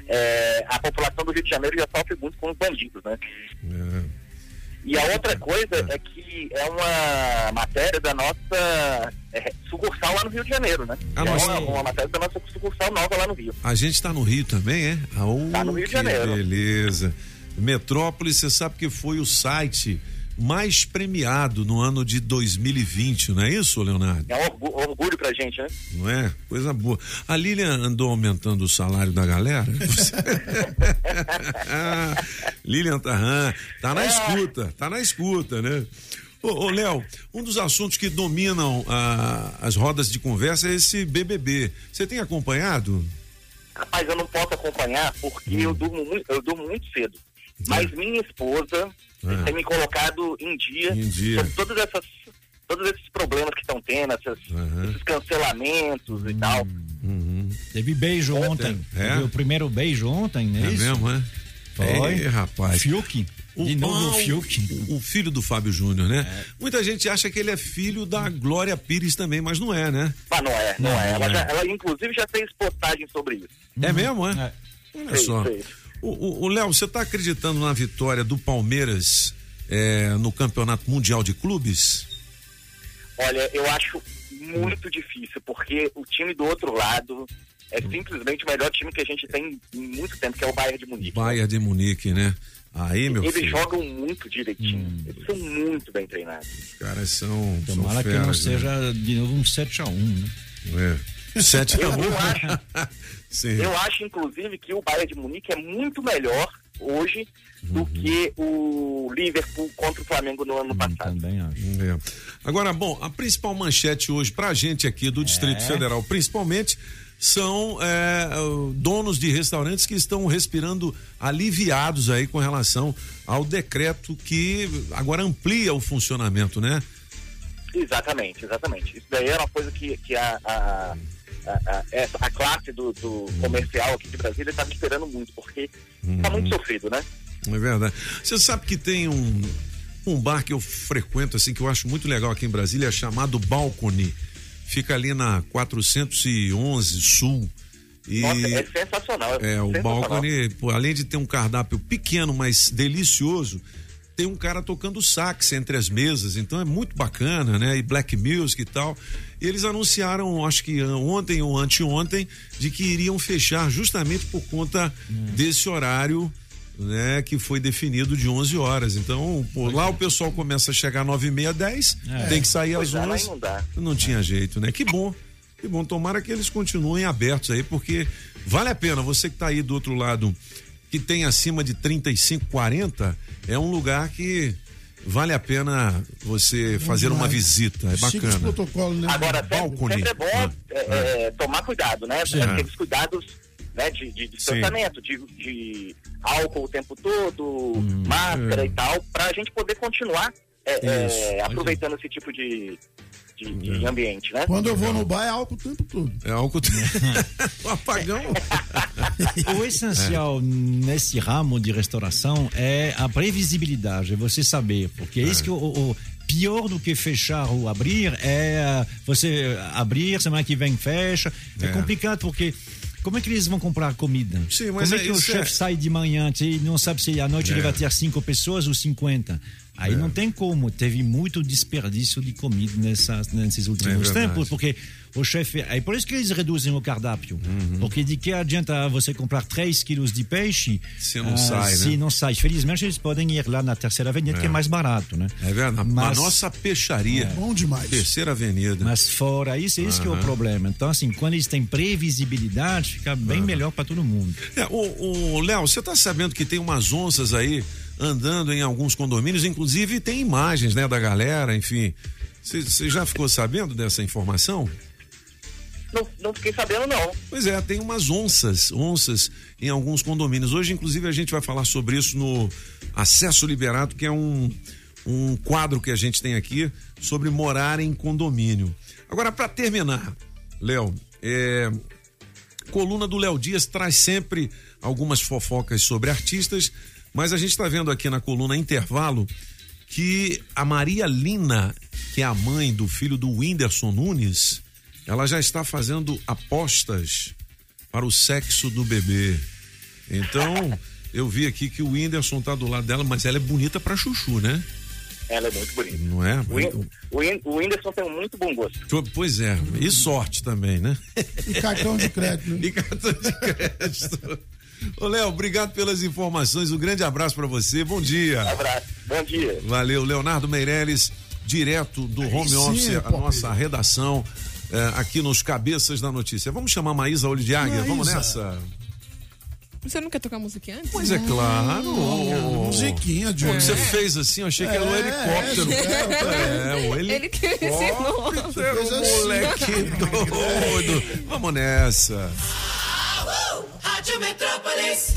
É, a população do Rio de Janeiro já sofre muito com os bandidos, né? E a outra coisa é que é uma matéria da nossa é, sucursal lá no Rio de Janeiro, né? Ah, é uma, uma matéria da nossa sucursal nova lá no Rio. A gente tá no Rio também, é? Ah, oh, Tá no Rio de Janeiro. Beleza. Metrópolis, você sabe que foi o site mais premiado no ano de 2020, não é isso, Leonardo? É um orgu- orgulho pra gente, né? Não é? Coisa boa. A Lilian andou aumentando o salário da galera? Lilian Tarran, tá na escuta, tá na escuta, né? Ô, ô, Léo, um dos assuntos que dominam ah, as rodas de conversa é esse BBB. Você tem acompanhado? Rapaz, eu não posso acompanhar porque eu, durmo muito, eu durmo muito cedo. Mas minha esposa É. tem me colocado em dia, Em dia. sobre todas essas, todos esses problemas que estão tendo, essas- esses cancelamentos e tal. Teve beijo ontem. É? Teve o primeiro beijo ontem, né? É isso? mesmo, é? Foi. Ei, rapaz. Fiuk. De novo o Fiuk. O, o filho do Fábio Júnior, né? Muita gente acha que ele é filho da Glória Pires também, mas não é, né? Mas não é, não, Não, é. Ela, não é. já- ela, inclusive já fez postagem sobre isso. É mesmo, é? Olha Fez, só. fez. O- Léo, você tá acreditando na vitória do Palmeiras é, no Campeonato Mundial de Clubes? Olha, eu acho muito difícil, porque o time do outro lado é simplesmente o melhor time que a gente tem em muito tempo, que é o Bayern de Munique. Bayern de Munique, né? Aí, meu Eles filho, jogam muito direitinho. Eles são muito bem treinados. os caras são. são Tomara que não feras, né? seja de novo um 7x1, né? É. 7 Eu, a 1. eu acho, Sim. eu acho, inclusive, que o Bayern de Munique é muito melhor hoje do Uhum. que o Liverpool contra o Flamengo no ano passado. Também acho. É. Agora, bom, a principal manchete hoje pra gente aqui do Distrito É. Federal, principalmente, são é, donos de restaurantes que estão respirando aliviados aí com relação ao decreto que agora amplia o funcionamento, né? Exatamente, exatamente. Isso daí é uma coisa que, que a, a, a, a- essa- a classe do, do comercial aqui de Brasília estava esperando muito, porque está muito sofrido, né? É verdade. Você sabe que tem um, um bar que eu frequento, assim, que eu acho muito legal aqui em Brasília, chamado Balcony. Fica ali na 411 Sul. E Nossa, é sensacional. é, o sensacional. Balcony, pô, além de ter um cardápio pequeno, mas delicioso, tem um cara tocando sax entre as mesas, então é muito bacana, né? E black music e tal. E eles anunciaram, acho que ontem ou anteontem, de que iriam fechar justamente por conta desse horário, né? Que foi definido de 11 horas. Então, pô, lá o pessoal começa a chegar às 9 e meia, 10, É. tem que sair às Pois é, lá 11. não dá. Não tinha jeito, né? Que bom. Que bom. Tomara que eles continuem abertos aí, porque vale a pena. Você que tá aí do outro lado, que tem acima de 35, 40, é um lugar que vale a pena você fazer uma visita. É bacana. protocolos, né? Agora, sempre, sempre é bom Ah, é, é, tomar cuidado, né? Sim. Aqueles cuidados né, de, de distanciamento, de, de álcool o tempo todo, Hum, máscara é. e tal, para a gente poder continuar é, é, aproveitando esse tipo de, de, de É. ambiente, né? Quando eu vou no bar é álcool o tempo todo. É álcool. o apagão. O essencial nesse ramo de restauração é a previsibilidade, é você saber, porque é isso que o, o pior do que fechar ou abrir é você abrir, semana que vem fecha. É, É. complicado porque como é que eles vão comprar comida? Sim, mas como é é que o isso, chefe é- sai de manhã e não sabe se à noite É. ele vai ter cinco pessoas ou 50? Aí É. não tem como. Teve muito desperdício de comida nessas, nesses últimos É tempos, porque o chefe. É por isso que eles reduzem o cardápio. Uhum. Porque de que adianta você comprar 3 quilos de peixe Se não ah, sai, se né? não sai. Felizmente eles podem ir lá na terceira avenida, É. que é mais barato, né? É verdade. Mas- A nossa peixaria. Bom demais. Terceira Avenida. Mas fora isso, esse que é o problema. Então, assim, quando eles têm previsibilidade, fica bem melhor para todo mundo. É, o, o Léo, você tá sabendo que tem umas onças aí andando em alguns condomínios, inclusive tem imagens, né, da galera, enfim. Você já ficou sabendo dessa informação? Não, não fiquei sabendo, não. Pois é, tem umas onças, onças em alguns condomínios. Hoje, inclusive, a gente vai falar sobre isso no Acesso Liberado, que é um, um quadro que a gente tem aqui sobre morar em condomínio. Agora, para terminar, Léo, é, coluna do Léo Dias traz sempre algumas fofocas sobre artistas, mas a gente está vendo aqui na coluna Intervalo que a Maria Lina, que é a mãe do filho do Whindersson Nunes, ela já está fazendo apostas para o sexo do bebê. Então, eu vi aqui que o Whindersson tá do lado dela, mas ela é bonita para chuchu, né? Ela é muito bonita. Não é? O, Whin- o, Whin- o Whindersson tem muito bom gosto. Pois é, e sorte também, né? E cartão de crédito. né? E cartão de crédito. Ô, Léo, obrigado pelas informações. Um grande abraço para você. Bom dia. Abraço. Bom dia. Valeu, Leonardo Meirelles, direto do home sim, office, a Pop. nossa redação eh, aqui nos Cabeças da Notícia. Vamos chamar a Maísa Olho de Águia? Vamos Maísa. nessa? Você não quer tocar musiquinha antes? Pois é claro. musiquinha, Quando Johnny. você fez assim, eu achei que era um É, helicóptero. é, É, o Ele que helicóptero. ensinou. Assim. Moleque doido. Vamos nessa. Rádio Metrópolis.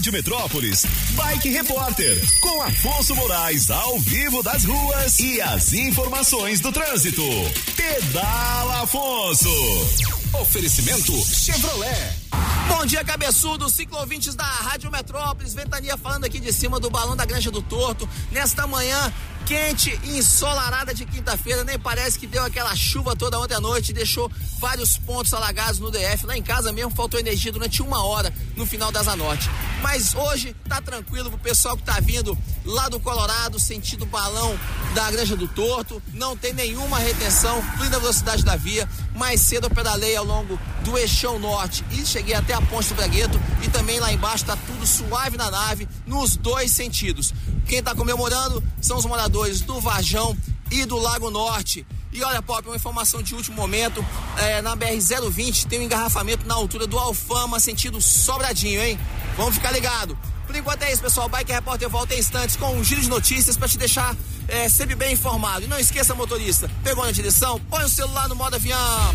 Rádio Metrópolis, Bike Repórter, com Afonso Moraes ao vivo das ruas e as informações do trânsito. Pedala Afonso. Oferecimento Chevrolet. Bom dia, cabeçudo, ciclovintes da Rádio Metrópolis, Ventania falando aqui de cima do balão da Granja do Torto. Nesta manhã quente e ensolarada de quinta-feira, nem parece que deu aquela chuva toda ontem à noite, deixou vários pontos alagados no DF. Lá em casa mesmo faltou energia durante uma hora no final da Zanote. Mas hoje tá tranquilo pro pessoal que tá vindo lá do Colorado, sentido balão da Granja do Torto. Não tem nenhuma retenção, fluida velocidade da via. Mais cedo eu pedalei ao longo do Eixão Norte e cheguei até a Ponte do Bragueto e também lá embaixo tá tudo suave na nave, nos dois sentidos. Quem tá comemorando são os moradores do Varjão e do Lago Norte. E olha, Pop, uma informação de último momento: é, na BR-020 tem um engarrafamento na altura do Alfama, sentido Sobradinho, hein? Vamos ficar ligado. Por enquanto é isso, pessoal. Bike Repórter volta em instantes com um giro de notícias para te deixar é, sempre bem informado. E não esqueça, motorista, pegou na direção? Põe o celular no modo avião.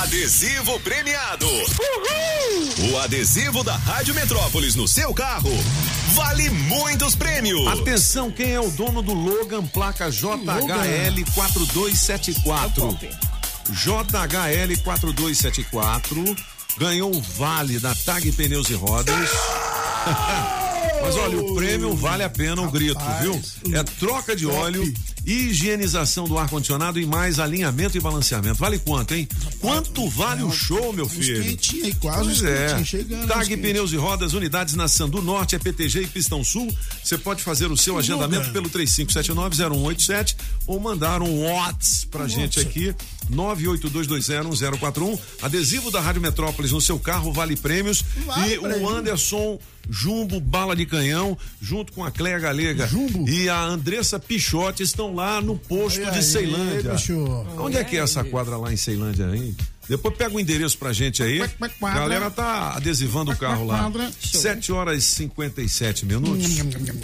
Adesivo premiado. O adesivo da Rádio Metrópolis no seu carro vale muitos prêmios. Atenção, quem é o dono do Logan, placa JHL 4274. JHL 4274 ganhou o vale da Tag Pneus e Rodas. Mas olha, o prêmio vale a pena o grito, viu? É troca de óleo, higienização do ar-condicionado e mais alinhamento e balanceamento. Vale quanto, hein? Quanto vale o show, meu filho? quentinhos aí, quase Pois é. chegando Tag. Pneus e Rodas, unidades na Sandu Norte, EPTG e Pistão Sul. Você pode fazer o seu agendamento pelo 35790187 ou mandar um WhatsApp pra gente aqui, 982201041. Adesivo da Rádio Metrópolis no seu carro vale prêmios. Vale e o Anderson Jumbo Bala de Canhão, junto com a Cléia Galega e a Andressa Pichote estão lá no posto Olha de aí, Ceilândia. bicho. Onde é que é essa quadra lá em Ceilândia, hein? Depois pega o endereço pra gente aí. quadra. Galera tá adesivando o carro lá. quadra. 7 horas e 57 minutos.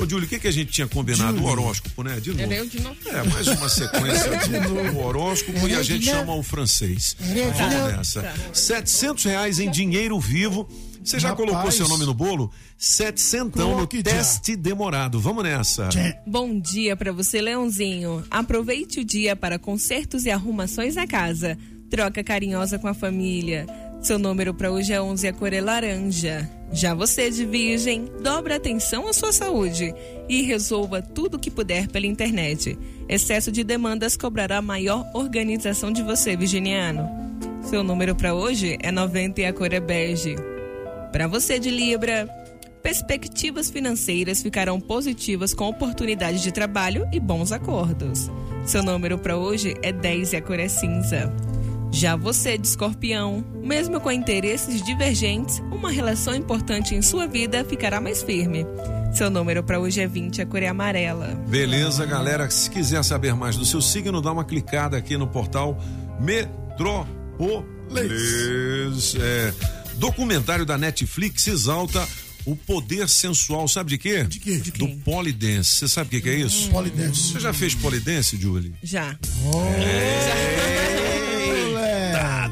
Ô, Júlio, o que, que a gente tinha combinado? O horóscopo, né? De novo. Eu de novo. É, mais uma sequência de o horóscopo e a gente chama o francês. Vamos nessa. 700 reais em dinheiro vivo. Você já Rapaz. colocou seu nome no bolo? 700 no teste demorado. Vamos nessa. Bom dia para você, Leãozinho. Aproveite o dia para consertos e arrumações na casa. Troca carinhosa com a família. Seu número para hoje é 11, a cor é laranja. Já você de Virgem, dobra atenção à sua saúde e resolva tudo o que puder pela internet. Excesso de demandas cobrará maior organização de você, virginiano. Seu número para hoje é 90 e a cor é bege. Para você de Libra, perspectivas financeiras ficarão positivas com oportunidades de trabalho e bons acordos. Seu número para hoje é 10 e a cor é cinza. Já você de Escorpião, mesmo com interesses divergentes, uma relação importante em sua vida ficará mais firme. Seu número para hoje é 20 e a cor é amarela. Beleza, galera. Se quiser saber mais do seu signo, dá uma clicada aqui no portal Metrópolis. É, documentário da Netflix exalta o poder sensual, sabe de quê? De quê? De Do polidense. Você sabe o que, que é isso? Polidense. Você já fez polidense, Julie? Já. Tá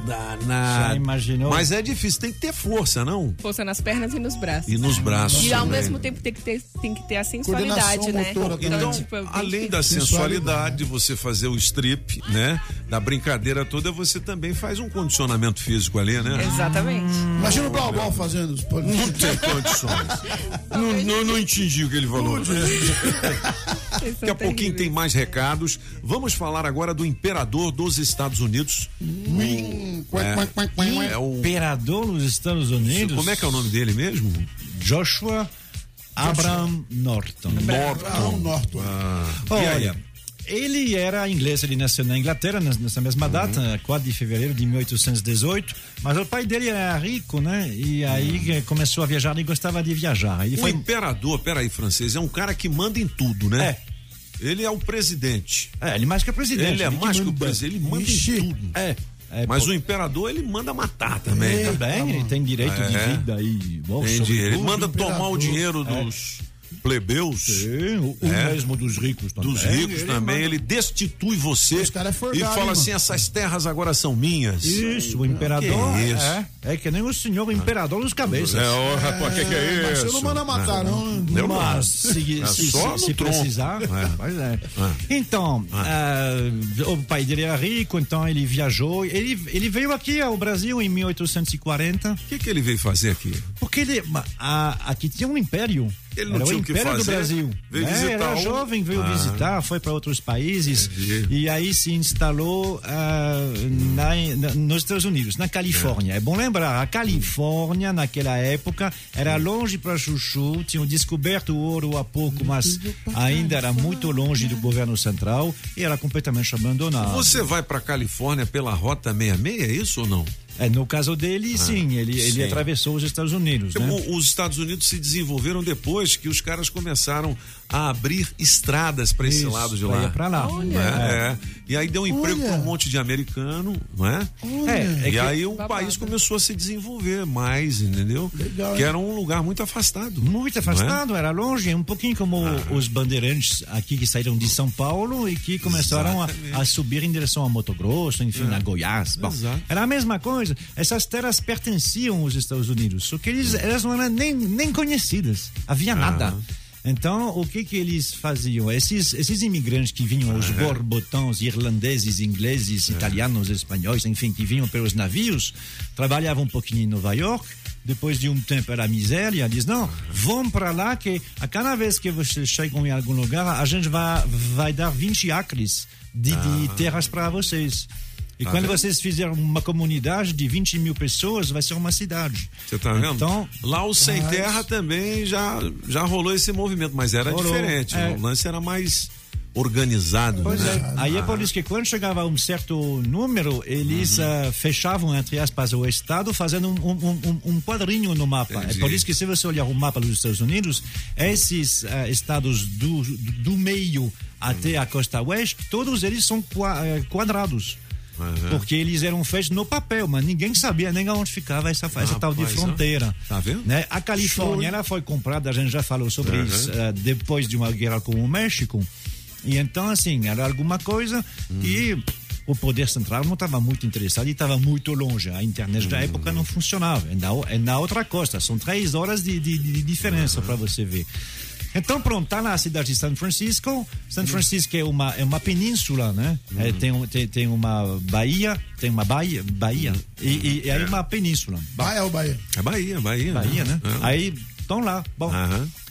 danado. Já imaginou? Mas é difícil, tem que ter força, não? Força nas pernas e nos braços. E nos braços. E ao também. mesmo tempo tem que ter, tem que ter a sensualidade, né? motora também. Então, tipo, além da sensualidade, você fazer o strip, né? Da brincadeira toda, você também faz um condicionamento físico ali, né? Exatamente. Imagina o Blau Blau fazendo os Não tem condições. não, não, não entendi o que ele falou. Daqui a pouquinho tem mais recados. Vamos falar agora do imperador dos Estados Unidos. Hum, é, é o. Imperador dos Estados Unidos. Como é que é o nome dele mesmo? Joshua Abraham Norton. Brown Norton. Ah, aí? Olha, ele era inglês, ele nasceu na Inglaterra nes- nessa mesma data, 4 de fevereiro de 1818, mas o pai dele era rico, né? E aí eh, começou a viajar e gostava de viajar. Ele O foi imperador, peraí, francês, é um cara que manda em tudo, né? É. Ele é o presidente. É, ele mais que o presidente. Ele é mais que o manda. presidente, ele manda Ixi. em tudo. É. é Mas pô, o imperador, ele manda matar também. também, tá? ele tem direito É. de vida e bom, Entendi. sobretudo, Ele manda tomar o dinheiro dos plebeus. Sim, o, o É. mesmo dos ricos também. Dos ricos Ele também, manda- ele destitui você é e forgado, fala hein, assim: essas terras agora são minhas. Isso, o imperador. Que isso? É, é que nem o senhor imperador dos cabeças. É, rapaz, o que, que é Mas isso? você não manda matar, não. né? Eu Mas não. se, É se- só se- se precisar. É. Pois é. Então, ah, o pai dele era rico, então ele viajou. Ele, ele veio aqui ao Brasil em 1840, O que, que ele veio fazer aqui? porque ele, a- aqui tinha um império. Ele não era tinha o o que Império do fazer, Brasil. veio É, visitar era um- jovem, veio Ah. visitar, foi para outros países Entendi. e aí se instalou ah, na- na- nos Estados Unidos, na Califórnia. É. bom lembrar, a Califórnia naquela época era longe para Chuchu, tinham descoberto o ouro há pouco, mas ainda era muito longe do governo central e era completamente abandonado. Você vai pra Califórnia pela Rota 66, é isso ou não? É, no caso dele, sim, ele, ele sim. atravessou os Estados Unidos. Né? O- Os Estados Unidos se desenvolveram depois que os caras começaram a abrir estradas para esse lado de lá. pra lá. Olha. É. E aí deu um emprego para um monte de americano, não é? É, é e aí o país começou a se desenvolver mais, entendeu? Legal, que era um lugar muito afastado. Muito afastado, é? era longe, um pouquinho como Ah. os bandeirantes aqui que saíram de São Paulo e que começaram a, a subir em direção a Mato Grosso, enfim, É. a Goiás. Bom, era a mesma coisa. Essas terras pertenciam aos Estados Unidos, só que eles, elas não eram nem, nem conhecidas. Havia nada. Então, o que que eles faziam? Esses, esses imigrantes que vinham, os borbotões irlandeses, ingleses, italianos, espanhóis, enfim, que vinham pelos navios, trabalhavam um pouquinho em Nova York, depois de um tempo era miséria, diz, não, vão para lá que a cada vez que vocês chegam em algum lugar, a gente vai, vai dar 20 acres de, de terras para vocês. E Tá quando vendo? vocês fizerem uma comunidade de 20 mil pessoas, vai ser uma cidade. Você tá vendo? Então, lá o Sem mas- Terra também já, já rolou esse movimento, mas era Rolou, diferente. é. O lance era mais organizado. Pois né? é. Aí é por isso que quando chegava a um certo número, eles Uhum. ah, fechavam, entre aspas, o Estado, fazendo um, um- um- um quadrinho no mapa. Entendi. É por isso que se você olhar o mapa dos Estados Unidos, esses ah, estados do, do meio até a costa oeste, todos eles são eh, quadrados. Uhum. Porque eles eram feitos no papel, mas ninguém sabia nem onde ficava essa, essa tal de Rapaz, ó. fronteira. Tá vendo? Né? A Califórnia ela foi comprada, a gente já falou sobre Uhum. isso, eh, depois de uma guerra com o México. E então, assim, era alguma coisa que o poder central não estava muito interessado e estava muito longe. A internet da época não funcionava. É na, é na outra costa. São três horas de, de- de diferença para você ver. Então, pronto, tá na cidade de São Francisco. São Francisco é uma, é uma península, né? É, tem, um- tem, tem uma baía, tem uma baía, baía e, e, e aí uma península. Bahia ou Bahia? É Bahia, Bahia. Bahia, né? É. Aí estão lá. Bom,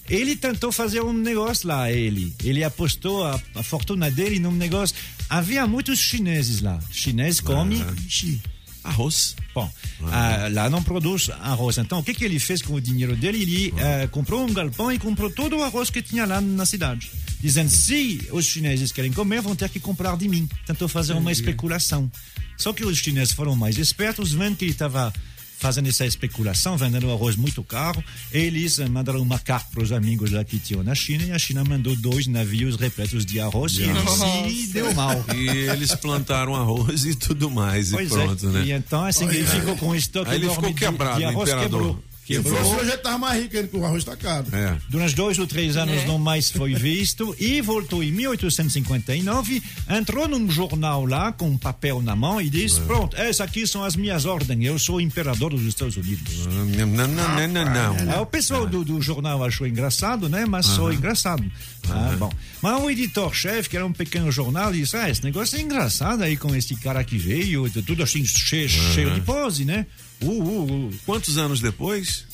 ele tentou fazer um negócio lá, ele. Ele apostou a, a fortuna dele num negócio. Havia muitos chineses lá. Chinês come chi. Arroz. Bom, ah, lá não produz arroz. Então, o que, que ele fez com o dinheiro dele? Ele ah, comprou um galpão e comprou todo o arroz que tinha lá na cidade. Dizendo, se os chineses querem comer, vão ter que comprar de mim. Tentou fazer uma Entendi. especulação. Só que os chineses foram mais espertos, vendo que ele estava fazendo essa especulação, vendendo arroz muito caro. Eles mandaram uma carta para os amigos lá que tinham na China e a China mandou dois navios repletos de arroz e ele se deu mal. E eles plantaram arroz e tudo mais Pois e pronto, é. né? E então, assim, ele ficou com um estoque Aí ele ficou de- quebrado, de o arroz imperador. quebrou. Quebrou. fosse hoje, ele tava mais rico ainda, porque o arroz tá caro. É. Durante dois ou três anos É. não mais foi visto e voltou em 1859, entrou num jornal lá com um papel na mão e disse, pronto, essas aqui são as minhas ordens, eu sou o imperador dos Estados Unidos. Não, não, não, não, não. Aí o pessoal do, do jornal achou engraçado, né? Mas só engraçado. Ah, bom. Mas o editor-chefe, que era um pequeno jornal, disse: Ah, esse negócio é engraçado aí com esse cara que veio, tudo assim cheio, cheio de pose, né? Uh, uh, uh. Quantos anos depois?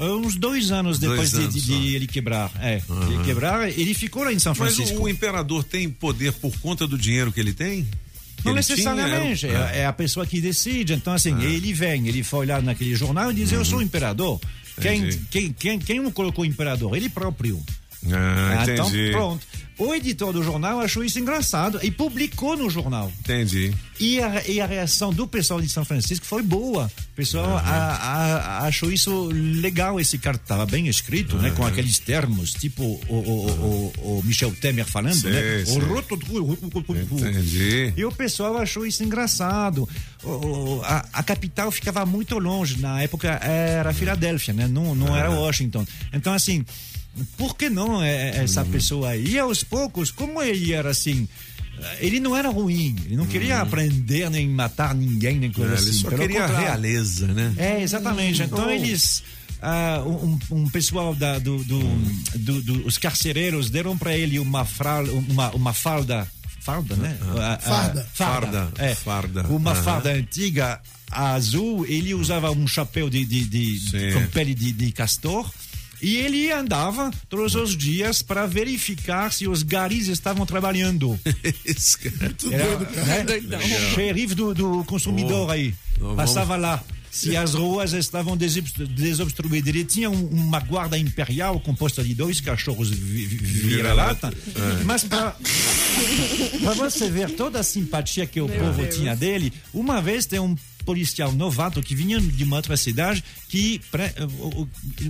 Uns dois anos depois Dois de, anos de- de só. ele quebrar. É, de Aham. ele quebrar, ele ficou lá em São Mas Francisco. o, o imperador tem poder por conta do dinheiro que ele tem? Não Ele necessariamente, tinha, era- é, é a pessoa que decide. Então, assim, ele vem, ele foi lá naquele jornal e diz: Eu sou o imperador. Quem, quem, quem, quem o colocou imperador? Ele próprio. Ah, então, entendi. pronto. O editor do jornal achou isso engraçado e publicou no jornal. Entendi. E a, e a reação do pessoal de São Francisco foi boa. O pessoal a- a- achou isso legal. Esse cara estava bem escrito, né? Com aqueles termos, tipo o, o- o- o Michel Temer falando, Sei, né? sei. O roto- Entendi. e o pessoal achou isso engraçado. A, a capital ficava muito longe. Na época era Filadélfia, né? Não, não era Washington. Então, assim, por que não é, essa Uhum. pessoa aí? E aos poucos, como ele era assim. Ele não era ruim, ele não queria aprender nem matar ninguém, nem coisa. É, ele assim. só Pelo queria a realeza, né? É, exatamente. Então Oh. eles. ah, um, um pessoal da, do, do, do- do- os carcereiros deram para ele uma, fra, uma, uma falda. Falda, né? Ah, ah, Farda. farda. Farda. É. Farda. Uma Aham. farda antiga azul. Ele usava um chapéu de, de, de- com pele de, de castor. E ele andava todos os dias para verificar se os garis estavam trabalhando. Esse cara é Era, doido, cara. né? Xerife do, do consumidor Oh. aí. Oh, Passava vamos- lá. Se as ruas estavam desobst- desobstruídas. Ele tinha um- uma guarda imperial composta de dois cachorros vi- vi- vira-lata. É. Mas para você ver toda a simpatia que o povo tinha dele, uma vez tem um policial novato que vinha de uma outra cidade que pre, o,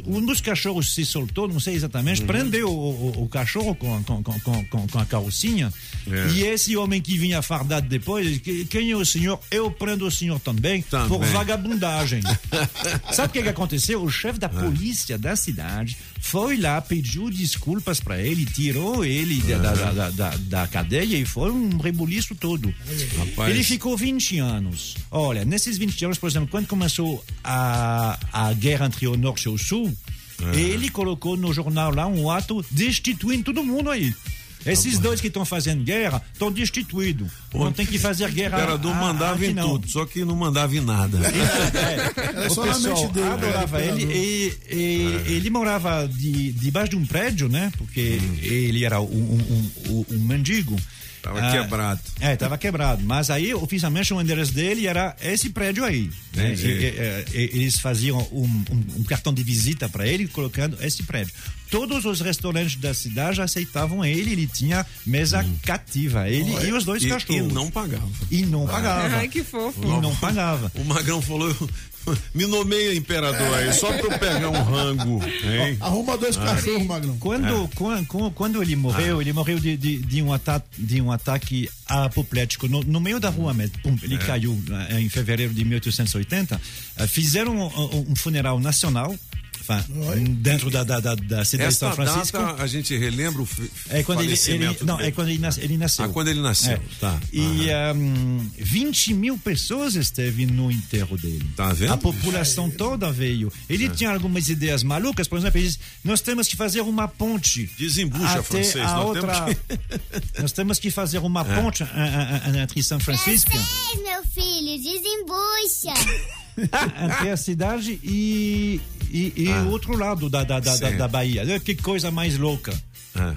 um dos cachorros se soltou, não sei exatamente, prendeu o, o- o cachorro com, com, com, com, com- a carrocinha É. e esse homem que vinha fardado depois, disse, "Que- quem é o senhor? Eu prendo o senhor também, por Também. vagabundagem. Sabe o que, que aconteceu? O chefe da polícia da cidade foi lá, pediu desculpas para ele, tirou ele da, da, da, da, da cadeia e foi um rebuliço todo. Rapaz. Ele ficou 20 anos. Olha, nesses 20 anos, por exemplo, quando começou a, a guerra entre o Norte e o Sul, ele colocou no jornal lá um ato destituindo todo mundo aí. Esses dois que estão fazendo guerra estão destituídos. Não tem que fazer O guerra. imperador a- a- mandava aqui em não. tudo, só que não mandava em nada. É, só o na pessoal dele, adorava né, ele e, e- ele morava de, debaixo de um prédio, né? Porque ele era um, um, um- um mendigo. Tava Ah, quebrado. É, tava quebrado. Mas aí, oficialmente, o endereço dele era esse prédio aí. Né? E- e- e- eles faziam um, um- um cartão de visita para ele, colocando esse prédio. Todos os restaurantes da cidade aceitavam ele, ele tinha mesa cativa, ele e os dois E- cachorros. E não pagava. E não pagava. Ai, que fofo. E não pagava. O Magrão falou: me nomeia imperador aí, só pra eu pegar um rango. Hein? Arruma dois cachorros, Magrão. Quando, quan- quan- quando, ele morreu, ele morreu de, de, de um, ata de um ataque apoplético no, no meio da rua mesmo. Pum, ele É. caiu eh, em fevereiro de 1880. Eh, Fizeram um, um funeral nacional. Dentro da, da, da, da cidade de Essa São Francisco. data a gente relembra o É quando ele, ele, falecimento não, dele. é quando ele, nas- ele nasceu. Ah, quando ele nasceu, É. tá. E um, 20 mil pessoas esteve no enterro dele. Tá vendo? A população toda veio. Ele É. tinha algumas ideias malucas, por exemplo, ele disse, nós temos que fazer uma ponte. Desembucha, francês, a nós outra... nós temos que fazer uma É. ponte ah, entre São Francisco, Francês, meu filho, desembucha. entre a cidade e, e, e o outro lado da, da, da, da, Ah. Sim. da Bahia. Que coisa mais louca.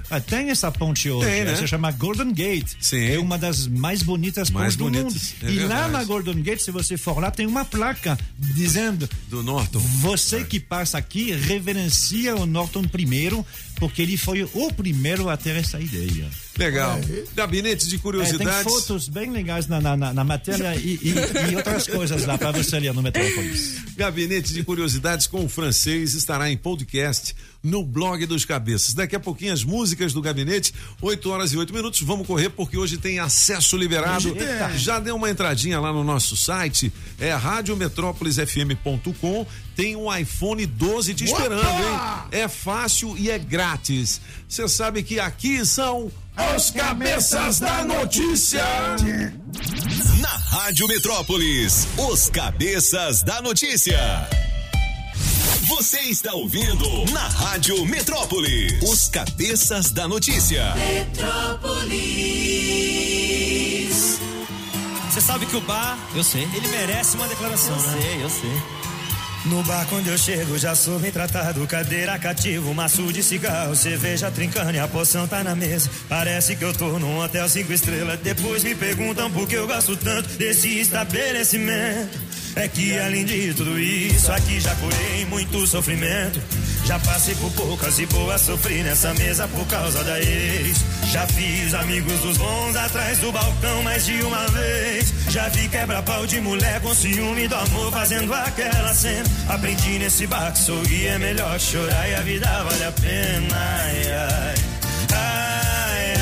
Ah, tem essa ponte hoje, Tem, né? se chama Golden Gate. É uma das mais bonitas Mais pontes do mundo. é e lá verdade. na Golden Gate, se você for lá, tem uma placa dizendo: Do Norton. Você que passa aqui reverencia o Norton primeiro, porque ele foi o primeiro a ter essa ideia. Legal. Gabinete de É, tem curiosidades. fotos bem legais na, na, na- matéria e, e- e outras coisas lá para você ler no Metrópolis. Gabinete de Curiosidades com o francês estará em podcast no blog dos cabeças. Daqui a pouquinho as músicas do gabinete, 8 horas e 8 minutos. Vamos correr porque hoje tem acesso liberado. Tem. Já deu uma entradinha lá no nosso site, é radiometrópolisfm.com. Tem um iPhone 12 te esperando, hein? É fácil e é grátis. Você sabe que aqui são os cabeças da notícia. Na Rádio Metrópolis, os cabeças da notícia. Você está ouvindo na Rádio Metrópolis, os cabeças da notícia. Metrópolis. Você sabe que o bar, eu sei, ele merece uma declaração, Eu né? sei, eu sei. No bar quando eu chego já sou bem tratado. Cadeira cativo, maço de cigarro. Cerveja trincando e a poção tá na mesa. Parece que eu tô num hotel cinco estrelas. Depois me perguntam por que eu gosto tanto Desse estabelecimento. É que além de tudo isso Aqui já curei muito sofrimento Já passei por poucas e boas Sofri nessa mesa por causa da ex Já fiz amigos dos bons Atrás do balcão mais de uma vez Já vi quebra-pau de mulher Com ciúme do amor fazendo aquela cena Aprendi nesse bar que sorrir é melhor chorar E a vida vale a pena ai, ai. Ai,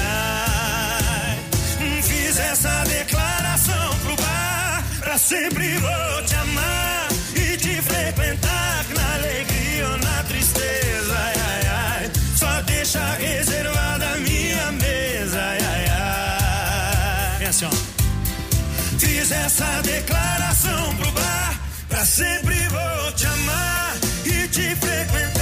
ai. Fiz essa declaração pro bar Pra sempre vou te amar E te frequentar Essa declaração pro bar Pra sempre vou te amar E te frequentar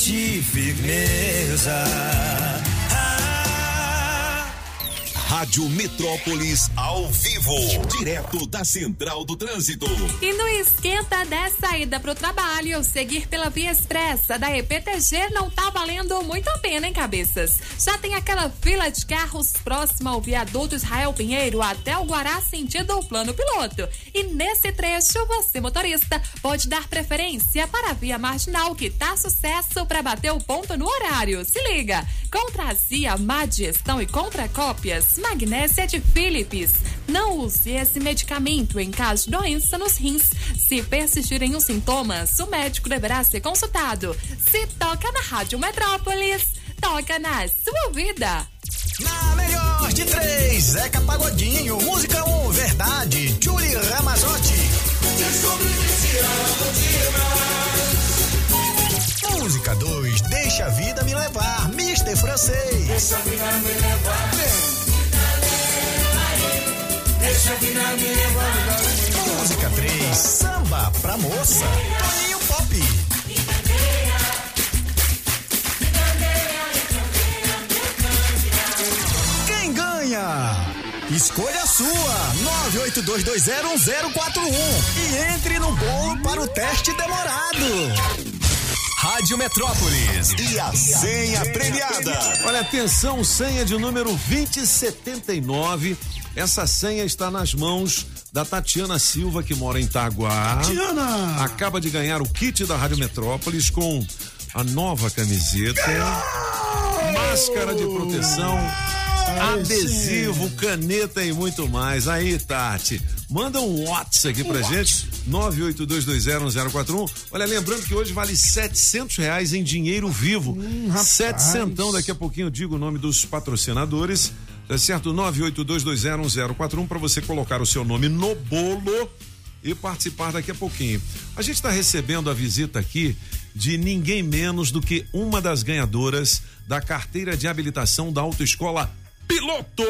Cliente firmeza. Rádio Metrópolis ao vivo, direto da Central do Trânsito. E no esquenta dessa ida pro trabalho, seguir pela via expressa da EPTG não tá valendo muito a pena, hein, cabeças? Já tem aquela fila de carros próxima ao viaduto Israel Pinheiro até o Guará sentido o plano piloto. E nesse trecho, você, motorista, pode dar preferência para a via marginal que tá sucesso para bater o ponto no horário. Se liga! Contra a Zia, má digestão e contra magnésia de Philips. Não use esse medicamento em caso de doença nos rins. Se persistirem os sintomas, o médico deverá ser consultado. Se toca na Rádio Metrópolis, toca na sua vida. Na melhor de três, Zeca Pagodinho, música 1, um, verdade, Julie Ramazotti. Música 2, Deixa a Vida Me Levar, Mister Francês. Deixa a vida me levar. Deixa a vida me levar. Música 3, Samba pra Moça, Toninho Pop. Quem ganha? Escolha a sua, 982201041 e entre no bolo para o teste demorado. Rádio Metrópolis e a senha premiada. Olha, atenção, senha de número 2079. Essa senha está nas mãos da Tatiana Silva, que mora em Taguá. Tatiana! Acaba de ganhar o kit da Rádio Metrópolis com a nova camiseta, máscara de proteção, adesivo, caneta e muito mais. Aí, Tati, manda um WhatsApp aqui pra gente, 982201041. Olha, lembrando que hoje vale 700 reais em dinheiro vivo. Hum, Setecentão, daqui a pouquinho eu digo o nome dos patrocinadores. Tá certo? 982201041 para você colocar o seu nome no bolo e participar daqui a pouquinho. A gente está recebendo a visita aqui de ninguém menos do que uma das ganhadoras da carteira de habilitação da Autoescola Piloto!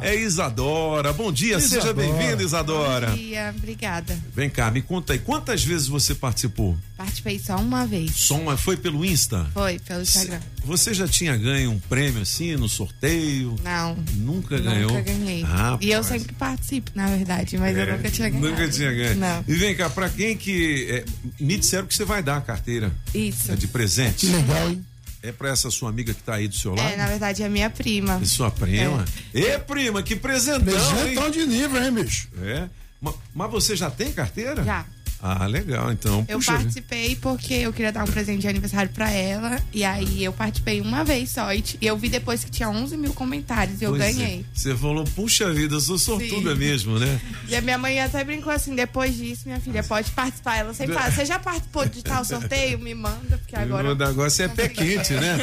É Isadora. Bom dia, Isadora. seja bem-vinda, Isadora. Bom dia, obrigada. Vem cá, me conta aí, quantas vezes você participou? Participei só uma vez. Só uma, foi pelo Insta? Foi, pelo Instagram. Você já tinha ganho um prêmio assim no sorteio? Não. Nunca ganhou? Nunca ganhei. Ah, e eu sempre participo, na verdade, mas eu É, nunca tinha ganhado. Nunca tinha ganho. Não. E vem cá, pra quem que. é, me disseram que você vai dar a carteira. Isso. É de presente. Que legal, hein? É pra essa sua amiga que tá aí do seu lado? É, na verdade, é minha prima. E sua prima? Ê, prima, que presentão, Presentão hein? de nível, hein, bicho? É. Ma- Mas você já tem carteira? Já. Ah, legal, então. Eu puxa participei porque eu queria dar um presente de aniversário pra ela. E aí eu participei uma vez só. E eu vi depois que tinha 11 mil comentários e eu Pois é. ganhei. Você falou, puxa vida, eu sou sortuda Sim. mesmo, né? E a minha mãe até brincou assim: depois disso, minha filha pode participar. Ela sempre fala: você já participou de tal sorteio? Me manda, porque agora. O negócio é pé quente, né?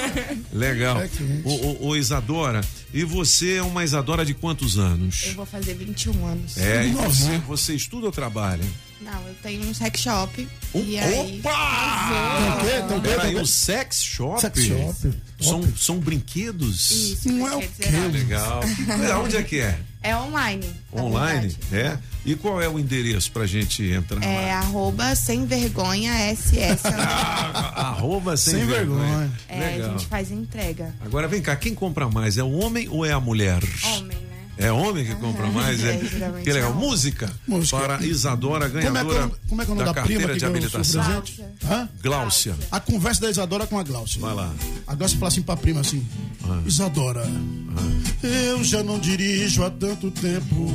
Legal. O, o, o Isadora, e você é uma Isadora de quantos anos? Eu vou fazer 21 anos. É, e você, você estuda ou trabalha? Não, eu tenho um sex shop. Um- e aí. Opa! Tem o quê? Tem o quê? Peraí, Tem o um sex shop? Sex shop. São, são brinquedos? Isso, Não é o quê? eróticos. Legal. É, Onde é que é? É online. Online? É? E qual é o endereço pra gente entrar É lá? arroba sem vergonha SS. Arroba sem, Sem vergonha. vergonha. é, Legal. a gente faz entrega. Agora vem cá, quem compra mais? É o homem ou é a mulher? Homem? É homem que compra mais? É. É, que legal. é. Música, Música. para Isadora, Como é, que é, ganhadora como é que é o nome da da, prima carteira que de habilitação. Hã? Gláucia. A conversa da Isadora com a Glaucia. Vai lá. A Glaucia fala assim pra prima assim: Isadora, eu já não dirijo há tanto tempo.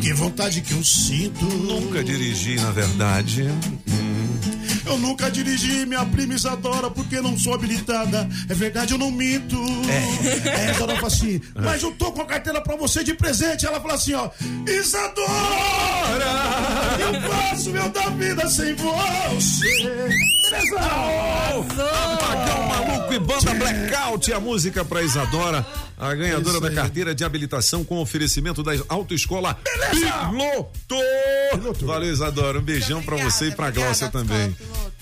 Que vontade que eu sinto. Nunca dirigi, na verdade. Eu nunca dirigi minha prima Isadora porque não sou habilitada. É verdade, eu não minto. É. Isadora fala assim, mas eu tô com a carteira pra você de presente. Ela fala assim, ó, Isadora! Eu faço meu da vida sem você. Apagão Maluco e Banda Blackout, a música para Isadora, a ganhadora da carteira de habilitação com oferecimento da Autoescola Piloto. Valeu, Isadora. Um beijão para você e para Gláucia também.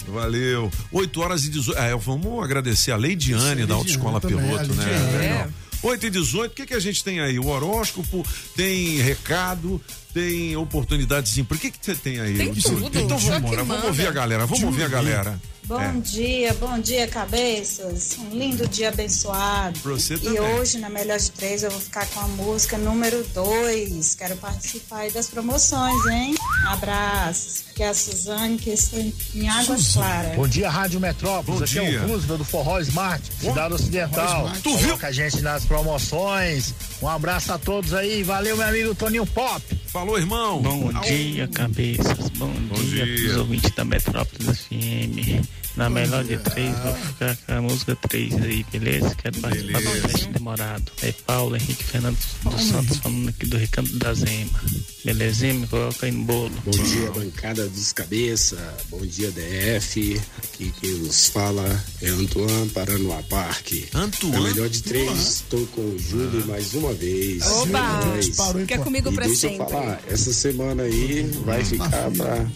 Valeu. 8 horas e 18. É, vamos agradecer a Leidiane da Autoescola Piloto, né? Legal. 8 e 18, o que, que a gente tem aí? O horóscopo, tem recado, tem oportunidades de emprego. O que, que você tem aí? Tem tudo. Então vamos embora, vamos ouvir a galera, vamos ouvir a galera. Bom É. dia, bom dia, cabeças. Um lindo dia abençoado. Pra você e também. hoje, na Melhor de Três, eu vou ficar com a música número 2. Quero participar aí das promoções, hein? Abraços. Que é a Suzane, que estou em Águas Claras. Bom dia, Rádio Metrópolis. Bom Aqui é dia. o Roosevelt do Forró Smart, cidade ocidental. Tu viu? Coloca a gente nas promoções. Um abraço a todos aí. Valeu, meu amigo Toninho Pop. Falou, irmão. Bom dia, cabeças. Bom, dia, dia. pros ouvintes da Metrópolis FM. Na melhor de três, vou ficar com a música 3 aí, beleza? Quero participar do teste demorado. É Paulo Henrique Fernando dos Santos falando aqui do Recanto da Zema. Belezinha? Me coloca aí no bolo. Bom dia, bancada dos cabeça. Bom dia, DF. Aqui quem nos fala é Antoine Paranoá Parque. Antoine? Na melhor de três, estou com o Júlio mais uma vez. Oba! Disparou, hein, Fica comigo e pra deixa sempre. eu falar, essa semana aí vai ficar pra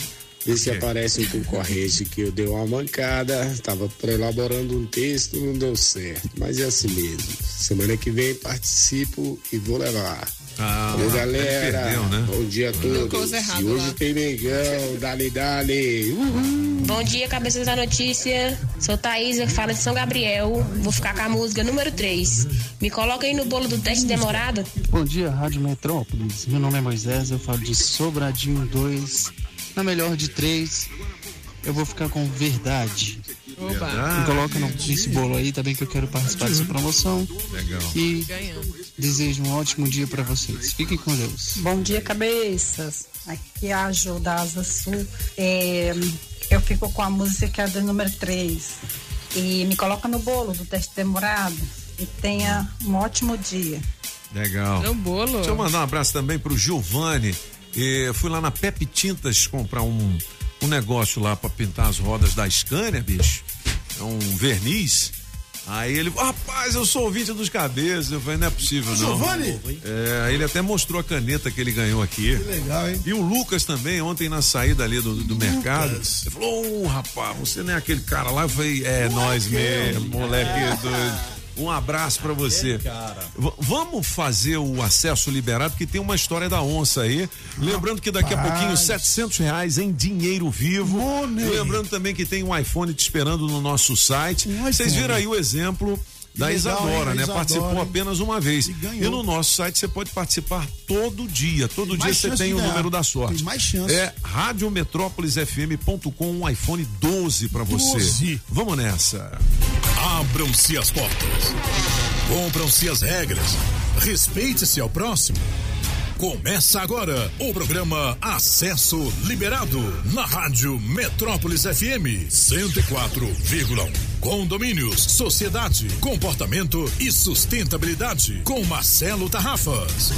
ver se aparece um concorrente que eu dei uma mancada. Tava elaborando um texto, não deu certo. Mas é assim mesmo. Semana que vem participo e vou levar. Ah, Alô, ele galera. perdeu, né? Bom dia a todos. E hoje lá. tem Mengão, dali, dali. Uhul. Bom dia, cabeças da notícia. Sou Thaísa, que fala de São Gabriel. Vou ficar com a música número 3. Me coloca aí no bolo do teste demorado. Bom dia, Rádio Metrópolis. Meu nome é Moisés, eu falo de Sobradinho 2. Na melhor de três, eu vou ficar com verdade. Verdade. Me coloca no, nesse bolo aí, também que eu quero participar dessa promoção. Legal. E desejo um ótimo dia pra vocês. Fiquem com Deus. Bom dia, cabeças. Aqui é a Jo da Asa Sul. É, eu fico com a música do número 3. E me coloca no bolo do teste demorado. E tenha um ótimo dia. Legal. No bolo. Deixa eu mandar um abraço também pro Giovanni. E eu fui lá na Pepe Tintas comprar um, um negócio lá pra pintar as rodas da Scania, bicho. É um verniz. Aí ele, rapaz, eu sou ouvinte dos cabeças. Eu falei, não é possível, não. Giovanni? É, aí ele até mostrou a caneta que ele ganhou aqui. Que legal, hein? E o Lucas também, ontem na saída ali do, do mercado, ele falou: Ô rapaz, você não é aquele cara lá? Eu falei: É, nós mesmo, moleque doido. Um abraço pra você. Vamos fazer o acesso liberado, que tem uma história da onça aí. Lembrando que daqui a pouquinho, 700 reais em dinheiro vivo. Lembrando também que tem um iPhone te esperando no nosso site. Vocês viram aí o exemplo da Legal, Isadora, hein? né? Isadora, Participou hein? apenas uma vez. E, ganhou. no nosso site você pode participar todo dia. Todo dia mais você tem o ganhar. número da sorte. Tem mais chance. É radiometrópolisfm.com, um iPhone 12 pra você. 12. Vamos nessa. Abram-se as portas. Cumpram-se as regras. Respeite-se ao próximo. Começa agora o programa Acesso Liberado na Rádio Metrópolis FM 104,1. Condomínios, sociedade, comportamento e sustentabilidade com Marcelo Tarrafas.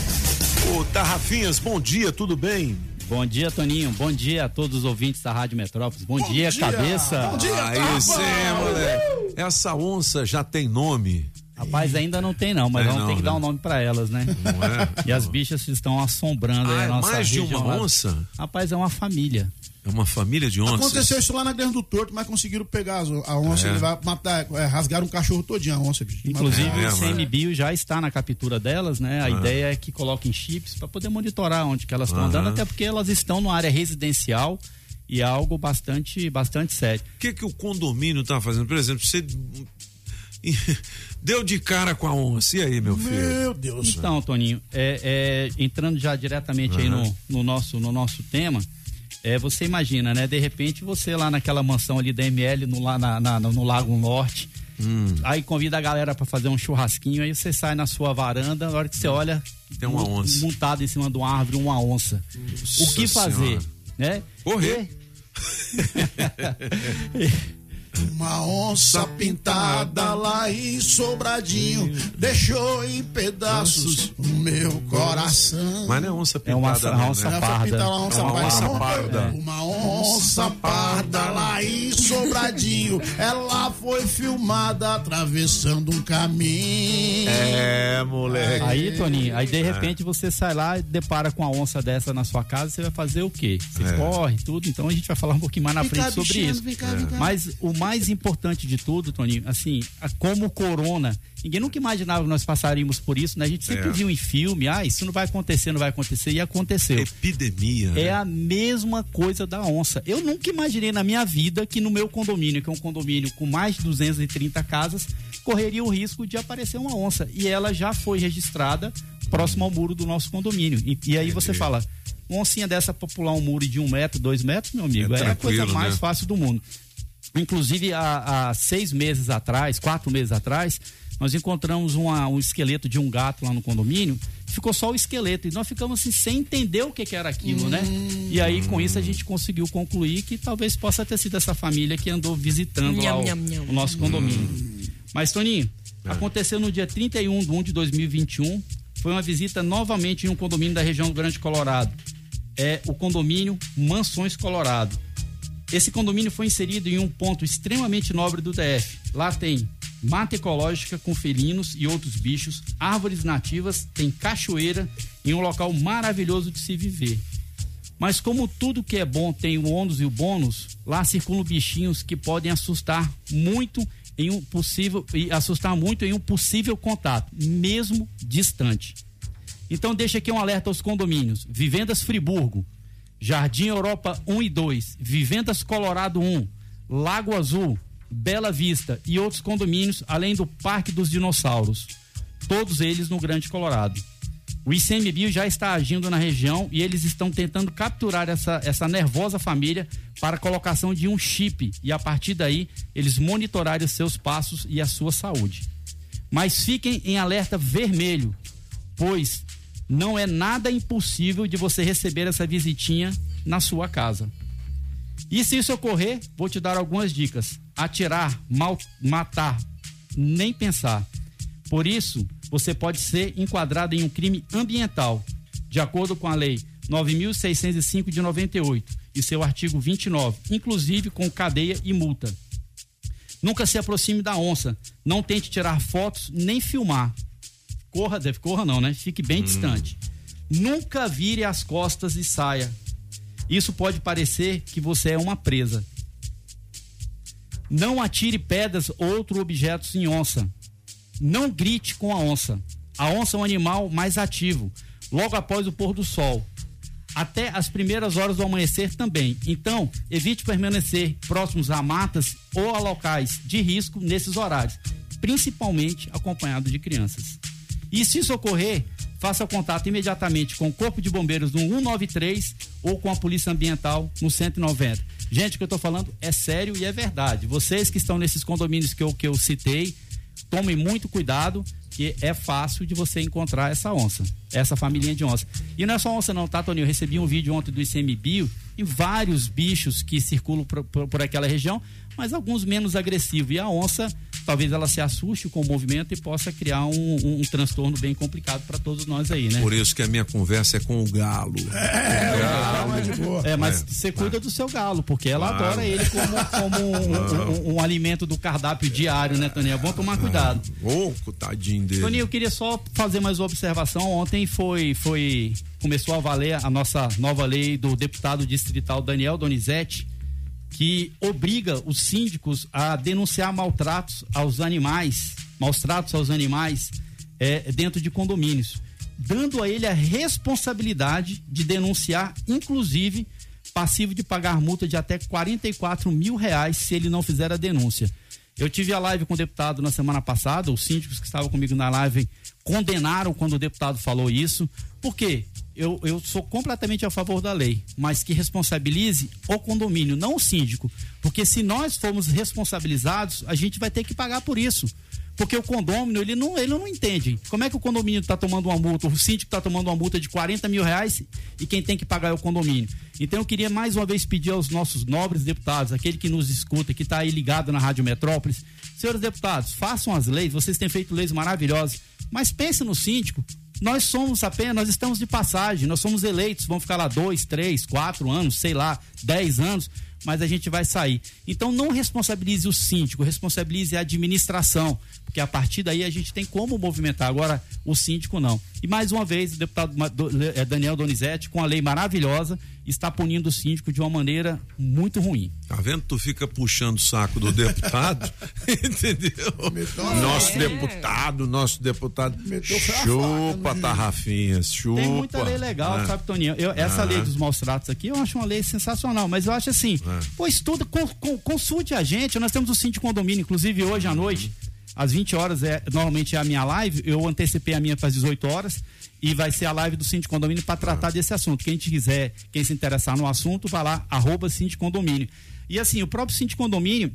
Ô, Tarrafinhas, bom dia, tudo bem? Bom dia, Toninho. Bom dia a todos os ouvintes da Rádio Metrópolis. Bom, dia, dia. cabeça. Bom dia, Aí sim, moleque. Essa onça já tem nome. Rapaz, ainda não tem não, mas Tem vamos não, ter que né? dar um nome pra elas, né? Não é? E as bichas estão assombrando aí Ah, a é nossa mais de uma onça? Rapaz, é uma família. É uma família de onças? Aconteceu isso lá na Grande do Torto, mas conseguiram pegar a onça É. e levar, matar, é, rasgaram um cachorro todinho, a onça, bicho. Inclusive, Mataram. o CMBio já está na captura delas, né? A Ah. ideia é que coloquem chips para poder monitorar onde que elas estão andando, até porque elas estão numa área residencial e é algo bastante, bastante sério. O que, que o condomínio tá fazendo? Por exemplo, você deu de cara com a onça. E aí, meu filho? Meu Deus. Então, Toninho, é, é, entrando já diretamente aí Aham. no, no nosso, no nosso tema, é, você imagina, né? De repente você lá naquela mansão ali da ML no, lá na- na- no Lago Norte, Hum. aí convida a galera para fazer um churrasquinho, aí você sai na sua varanda, na hora que você olha, Tem uma onça. montado em cima de uma árvore, uma onça. o que Nossa fazer? Senhora. Né? Correr. Uma onça pintada lá em Sobradinho deixou em pedaços o meu coração. Mas não é onça É uma pintada, onça- não, onça né? parda. Pintar uma onça É uma parda. onça parda. Uma onça parda lá em Sobradinho. Ela foi filmada atravessando um caminho. É, moleque. Aí, Toninho, aí de É. repente você sai lá e depara com a onça dessa na sua casa, você vai fazer o quê? Você É. corre, tudo, então a gente vai falar um pouquinho mais na Vem cá, frente sobre bichano, isso. vem cá, vem cá. Mas o mais importante de tudo, Toninho, assim, como o corona Ninguém nunca imaginava que nós passaríamos por isso, né? A gente sempre É. viu em filme, ah, isso não vai acontecer, não vai acontecer, e aconteceu. Epidemia. né? É a mesma coisa da onça. Eu nunca imaginei na minha vida que no meu condomínio, que é um condomínio com mais de 230 casas, correria o risco de aparecer uma onça. E ela já foi registrada próximo ao muro do nosso condomínio. E, e aí você fala, uma oncinha dessa pra pular um muro de um metro, dois metros, meu amigo, é, a coisa mais né? fácil do mundo. Inclusive, há, há seis meses atrás, quatro meses atrás, nós encontramos uma- um esqueleto de um gato lá no condomínio. Ficou só o esqueleto. E nós ficamos assim, sem entender o que, que era aquilo, né? E aí, com isso, a gente conseguiu concluir que talvez possa ter sido essa família que andou visitando lá o, Nham, nham, nham. o nosso condomínio. Mas, Toninho, aconteceu no dia 31 de 1 de 2021. Foi uma visita novamente em um condomínio da região do Grande Colorado. É o condomínio Mansões Colorado. Esse condomínio foi inserido em um ponto extremamente nobre do DF. Lá tem mata ecológica com felinos e outros bichos, árvores nativas, tem cachoeira e um local maravilhoso de se viver. Mas como tudo que é bom tem o ônus e o bônus, lá circulam bichinhos que podem assustar muito em um possível e assustar muito em um possível contato, mesmo distante. Então deixa aqui um alerta aos condomínios. Vivendas Friburgo, Jardim Europa 1 e 2, Vivendas Colorado 1, Lago Azul, Bela Vista e outros condomínios, além do Parque dos Dinossauros. Todos eles no Grande Colorado. O ICMBio já está agindo na região e eles estão tentando capturar essa, essa nervosa família para a colocação de um chip e a partir daí eles monitorarem os seus passos e a sua saúde. Mas fiquem em alerta vermelho, pois não é nada impossível de você receber essa visitinha na sua casa. E se isso ocorrer, vou te dar algumas dicas. Atirar, mal, matar, nem pensar. Por isso, você pode ser enquadrado em um crime ambiental, de acordo com a Lei 9.605 de 98 e seu artigo 29, inclusive com cadeia e multa. Nunca se aproxime da onça, não tente tirar fotos nem filmar. Corra, deve corra não, né? Fique bem distante. Nunca vire as costas e saia. Isso pode parecer que você é uma presa. Não atire pedras ou outros objetos em onça. Não grite com a onça. A onça é um animal mais ativo, logo após o pôr do sol. Até as primeiras horas do amanhecer também. Então, evite permanecer próximos a matas ou a locais de risco nesses horários, principalmente acompanhado de crianças. E se isso ocorrer, faça contato imediatamente com o Corpo de Bombeiros no 193 ou com a Polícia Ambiental no 190. Gente, o que eu estou falando é sério e é verdade. Vocês que estão nesses condomínios que eu, que eu citei, tomem muito cuidado, que é fácil de você encontrar essa onça, essa família de onça. E não é só onça não, tá, Toninho? Eu recebi um vídeo ontem do ICMBio e vários bichos que circulam por, por, por aquela região, mas alguns menos agressivos. E a onça, talvez ela se assuste com o movimento e possa criar um, um, um transtorno bem complicado para todos nós aí, né? Por isso que a minha conversa é com o galo. É, o galo é de boa. É, mas É. você cuida do seu galo, porque ela Claro. adora ele como, como um, um- um alimento do cardápio diário, né, Toninho? É bom tomar cuidado. Ô, tadinho dele. Toninho, eu queria só fazer mais uma observação. Ontem foi, foi começou a valer a nossa nova lei do deputado distrital Daniel Donizete, que obriga os síndicos a denunciar maltratos aos animais, maus tratos aos animais é, dentro de condomínios, dando a ele a responsabilidade de denunciar, inclusive passivo de pagar multa de até 44 mil reais se ele não fizer a denúncia. Eu tive a live com o deputado na semana passada, os síndicos que estavam comigo na live condenaram quando o deputado falou isso. Por quê? Eu, eu sou completamente a favor da lei, mas que responsabilize o condomínio, não o síndico. Porque se nós formos responsabilizados, a gente vai ter que pagar por isso. Porque o condômino, ele não, ele não entende. Como é que o condomínio está tomando uma multa, o síndico está tomando uma multa de 40 mil reais e quem tem que pagar é o condomínio. Então eu queria mais uma vez pedir aos nossos nobres deputados, aquele que nos escuta, que está aí ligado na Rádio Metrópolis, senhores deputados, façam as leis, vocês têm feito leis maravilhosas, mas pense no síndico. Nós somos apenas, nós estamos de passagem, nós somos eleitos, vamos ficar lá dois, três, quatro anos, sei lá, dez anos, mas a gente vai sair. Então não responsabilize o síndico, responsabilize a administração, porque a partir daí a gente tem como movimentar. Agora, o síndico não. E mais uma vez, o deputado eh, Daniel Donizete, com a lei maravilhosa, está punindo o síndico de uma maneira muito ruim. Tá vendo? Tu fica puxando o saco do deputado, entendeu? Nosso é. deputado, nosso deputado. chupa, tarrafinhas, chupa. Tem muita lei legal, é. sabe, Toninho? Eu, essa lei dos maus tratos aqui, eu acho uma lei sensacional, mas eu acho assim, é. estuda, com, com, consulte a gente, nós temos o síndico condomínio, inclusive hoje à noite, às 20 horas é normalmente é a minha live. Eu antecipei a minha para as 18 horas e vai ser a live do Cinti Condomínio para tratar desse assunto. Quem quiser, quem se interessar no assunto, vai lá, arroba Cinti Condomínio. E assim, o próprio Cinti Condomínio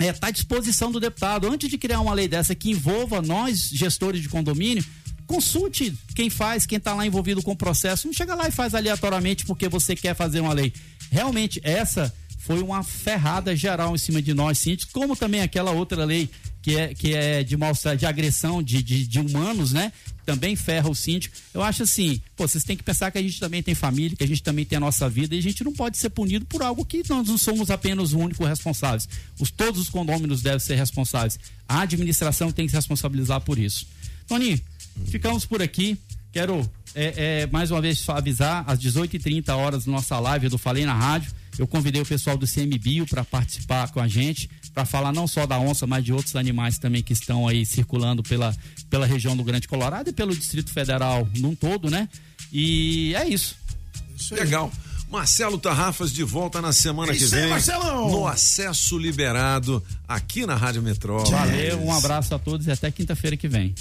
está é, tá à disposição do deputado. Antes de criar uma lei dessa que envolva nós, gestores de condomínio, consulte quem faz, quem está lá envolvido com o processo. Não chega lá e faz aleatoriamente porque você quer fazer uma lei. Realmente, essa foi uma ferrada geral em cima de nós, síndicos, como também aquela outra lei que é, que é de mal de agressão de, de, de, humanos, né? Também ferra o síndico. Eu acho assim, pô, vocês têm que pensar que a gente também tem família, que a gente também tem a nossa vida e a gente não pode ser punido por algo que nós não somos apenas o único responsáveis. Os, todos os condôminos devem ser responsáveis. A administração tem que se responsabilizar por isso. Toninho, ficamos por aqui. Quero é, é, mais uma vez avisar, às 18h30 horas, nossa live do Falei na Rádio. Eu convidei o pessoal do CMBio para participar com a gente para falar não só da onça, mas de outros animais também que estão aí circulando pela, pela região do Grande Colorado e pelo Distrito Federal num todo, né? E é isso. isso Legal. Marcelo Tarrafas de volta na semana que vem. Marcelão. No acesso liberado aqui na Rádio Metrópole. Valeu, um abraço a todos e até quinta-feira que vem.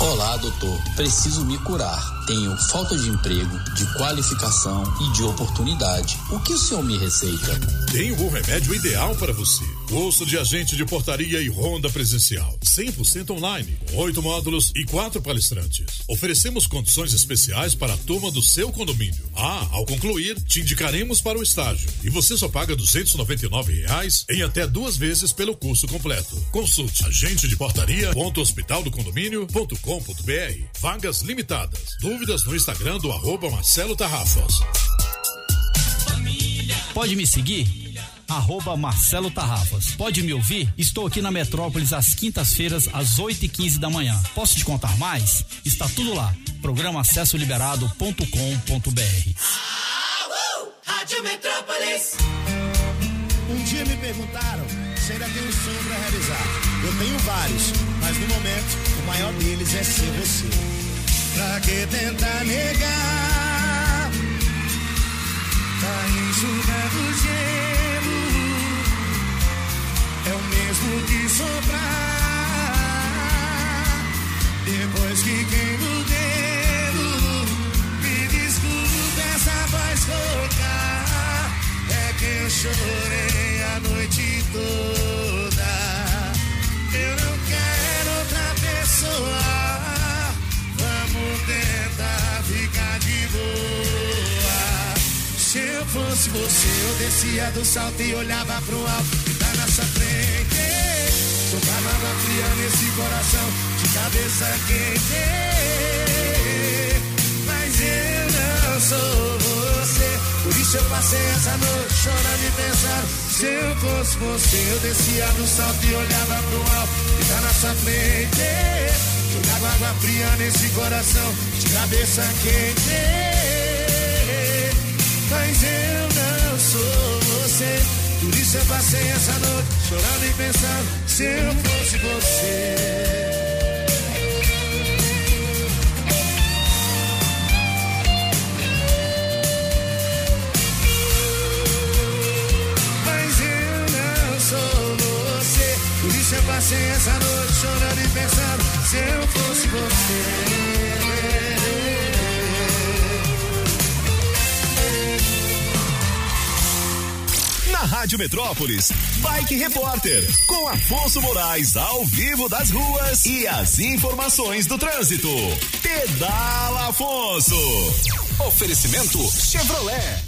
Olá, doutor. Preciso me curar. Tenho falta de emprego, de qualificação e de oportunidade. O que o senhor me receita? Tenho o remédio ideal para você. Curso de agente de portaria e ronda presencial. 100% online, com oito módulos e quatro palestrantes. Oferecemos condições especiais para a turma do seu condomínio. Ah, ao concluir, te indicaremos para o estágio. E você só paga 299 reais em até duas vezes pelo curso completo. Consulte agente de portaria.hospitaldocondomínio.com.br. Vagas limitadas. Dúvidas no Instagram do arroba Marcelo Tarrafas. Pode me seguir? Arroba Marcelo Tarrafas. Pode me ouvir? Estou aqui na Metrópolis às quintas-feiras, às 8 e 15 da manhã. Posso te contar mais? Está tudo lá. Programa Acesso Liberado.com.br. Rádio Metrópolis. Um dia me perguntaram se ainda tenho um sonho para realizar. Eu tenho vários, mas no momento o maior deles é ser você. Pra que tentar negar? Tá enxugando gelo o mesmo que. Depois que queima o dedo, me desculpe essa voz rouca. É que eu chorei a noite toda. Eu não quero outra pessoa. Vamos tentar ficar de boa. Se eu fosse você, eu descia do salto e olhava pro alto Jogava água fria nesse coração de cabeça quente. Mas eu não sou você. Por isso eu passei essa noite chorando e pensando. Se eu fosse você, eu descia do salto e olhava pro alto e tá na sua frente. Jogava água fria nesse coração de cabeça quente. Mas eu não sou você. Por isso eu passei essa noite chorando e pensando se eu fosse você. Mas eu não sou você. Por isso eu passei essa noite chorando e pensando se eu fosse você. Na Rádio Metrópolis, Bike Repórter, com Afonso Moraes ao vivo das ruas e as informações do trânsito. Pedala Afonso. Oferecimento Chevrolet.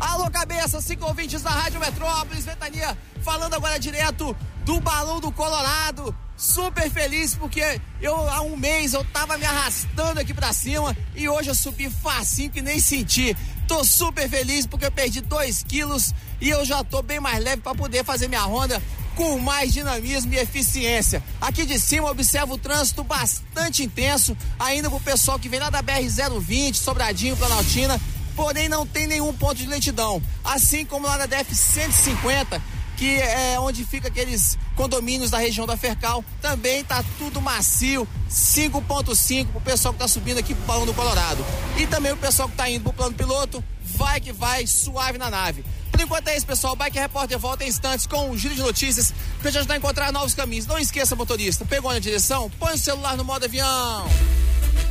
Alô, cabeça, cinco ouvintes da Rádio Metrópolis, Ventania, falando agora direto do Balão do Colorado. Super feliz porque eu há um mês eu tava me arrastando aqui pra cima e hoje eu subi facinho que nem senti. Tô super feliz porque eu perdi 2 quilos e eu já tô bem mais leve para poder fazer minha ronda com mais dinamismo e eficiência. Aqui de cima observa o trânsito bastante intenso, ainda pro pessoal que vem lá da BR-020, Sobradinho, Planaltina, porém não tem nenhum ponto de lentidão. Assim como lá na DF-150, que é onde fica aqueles condomínios da região da Fercal, também tá tudo macio, 5.5 pro pessoal que tá subindo aqui pro Balão do Colorado. E também o pessoal que tá indo pro plano piloto, vai que vai, suave na nave. Por enquanto é isso, pessoal. Bike Repórter volta em instantes com um giro de notícias pra te ajudar a encontrar novos caminhos. Não esqueça, motorista, pegou na direção, põe o celular no modo avião.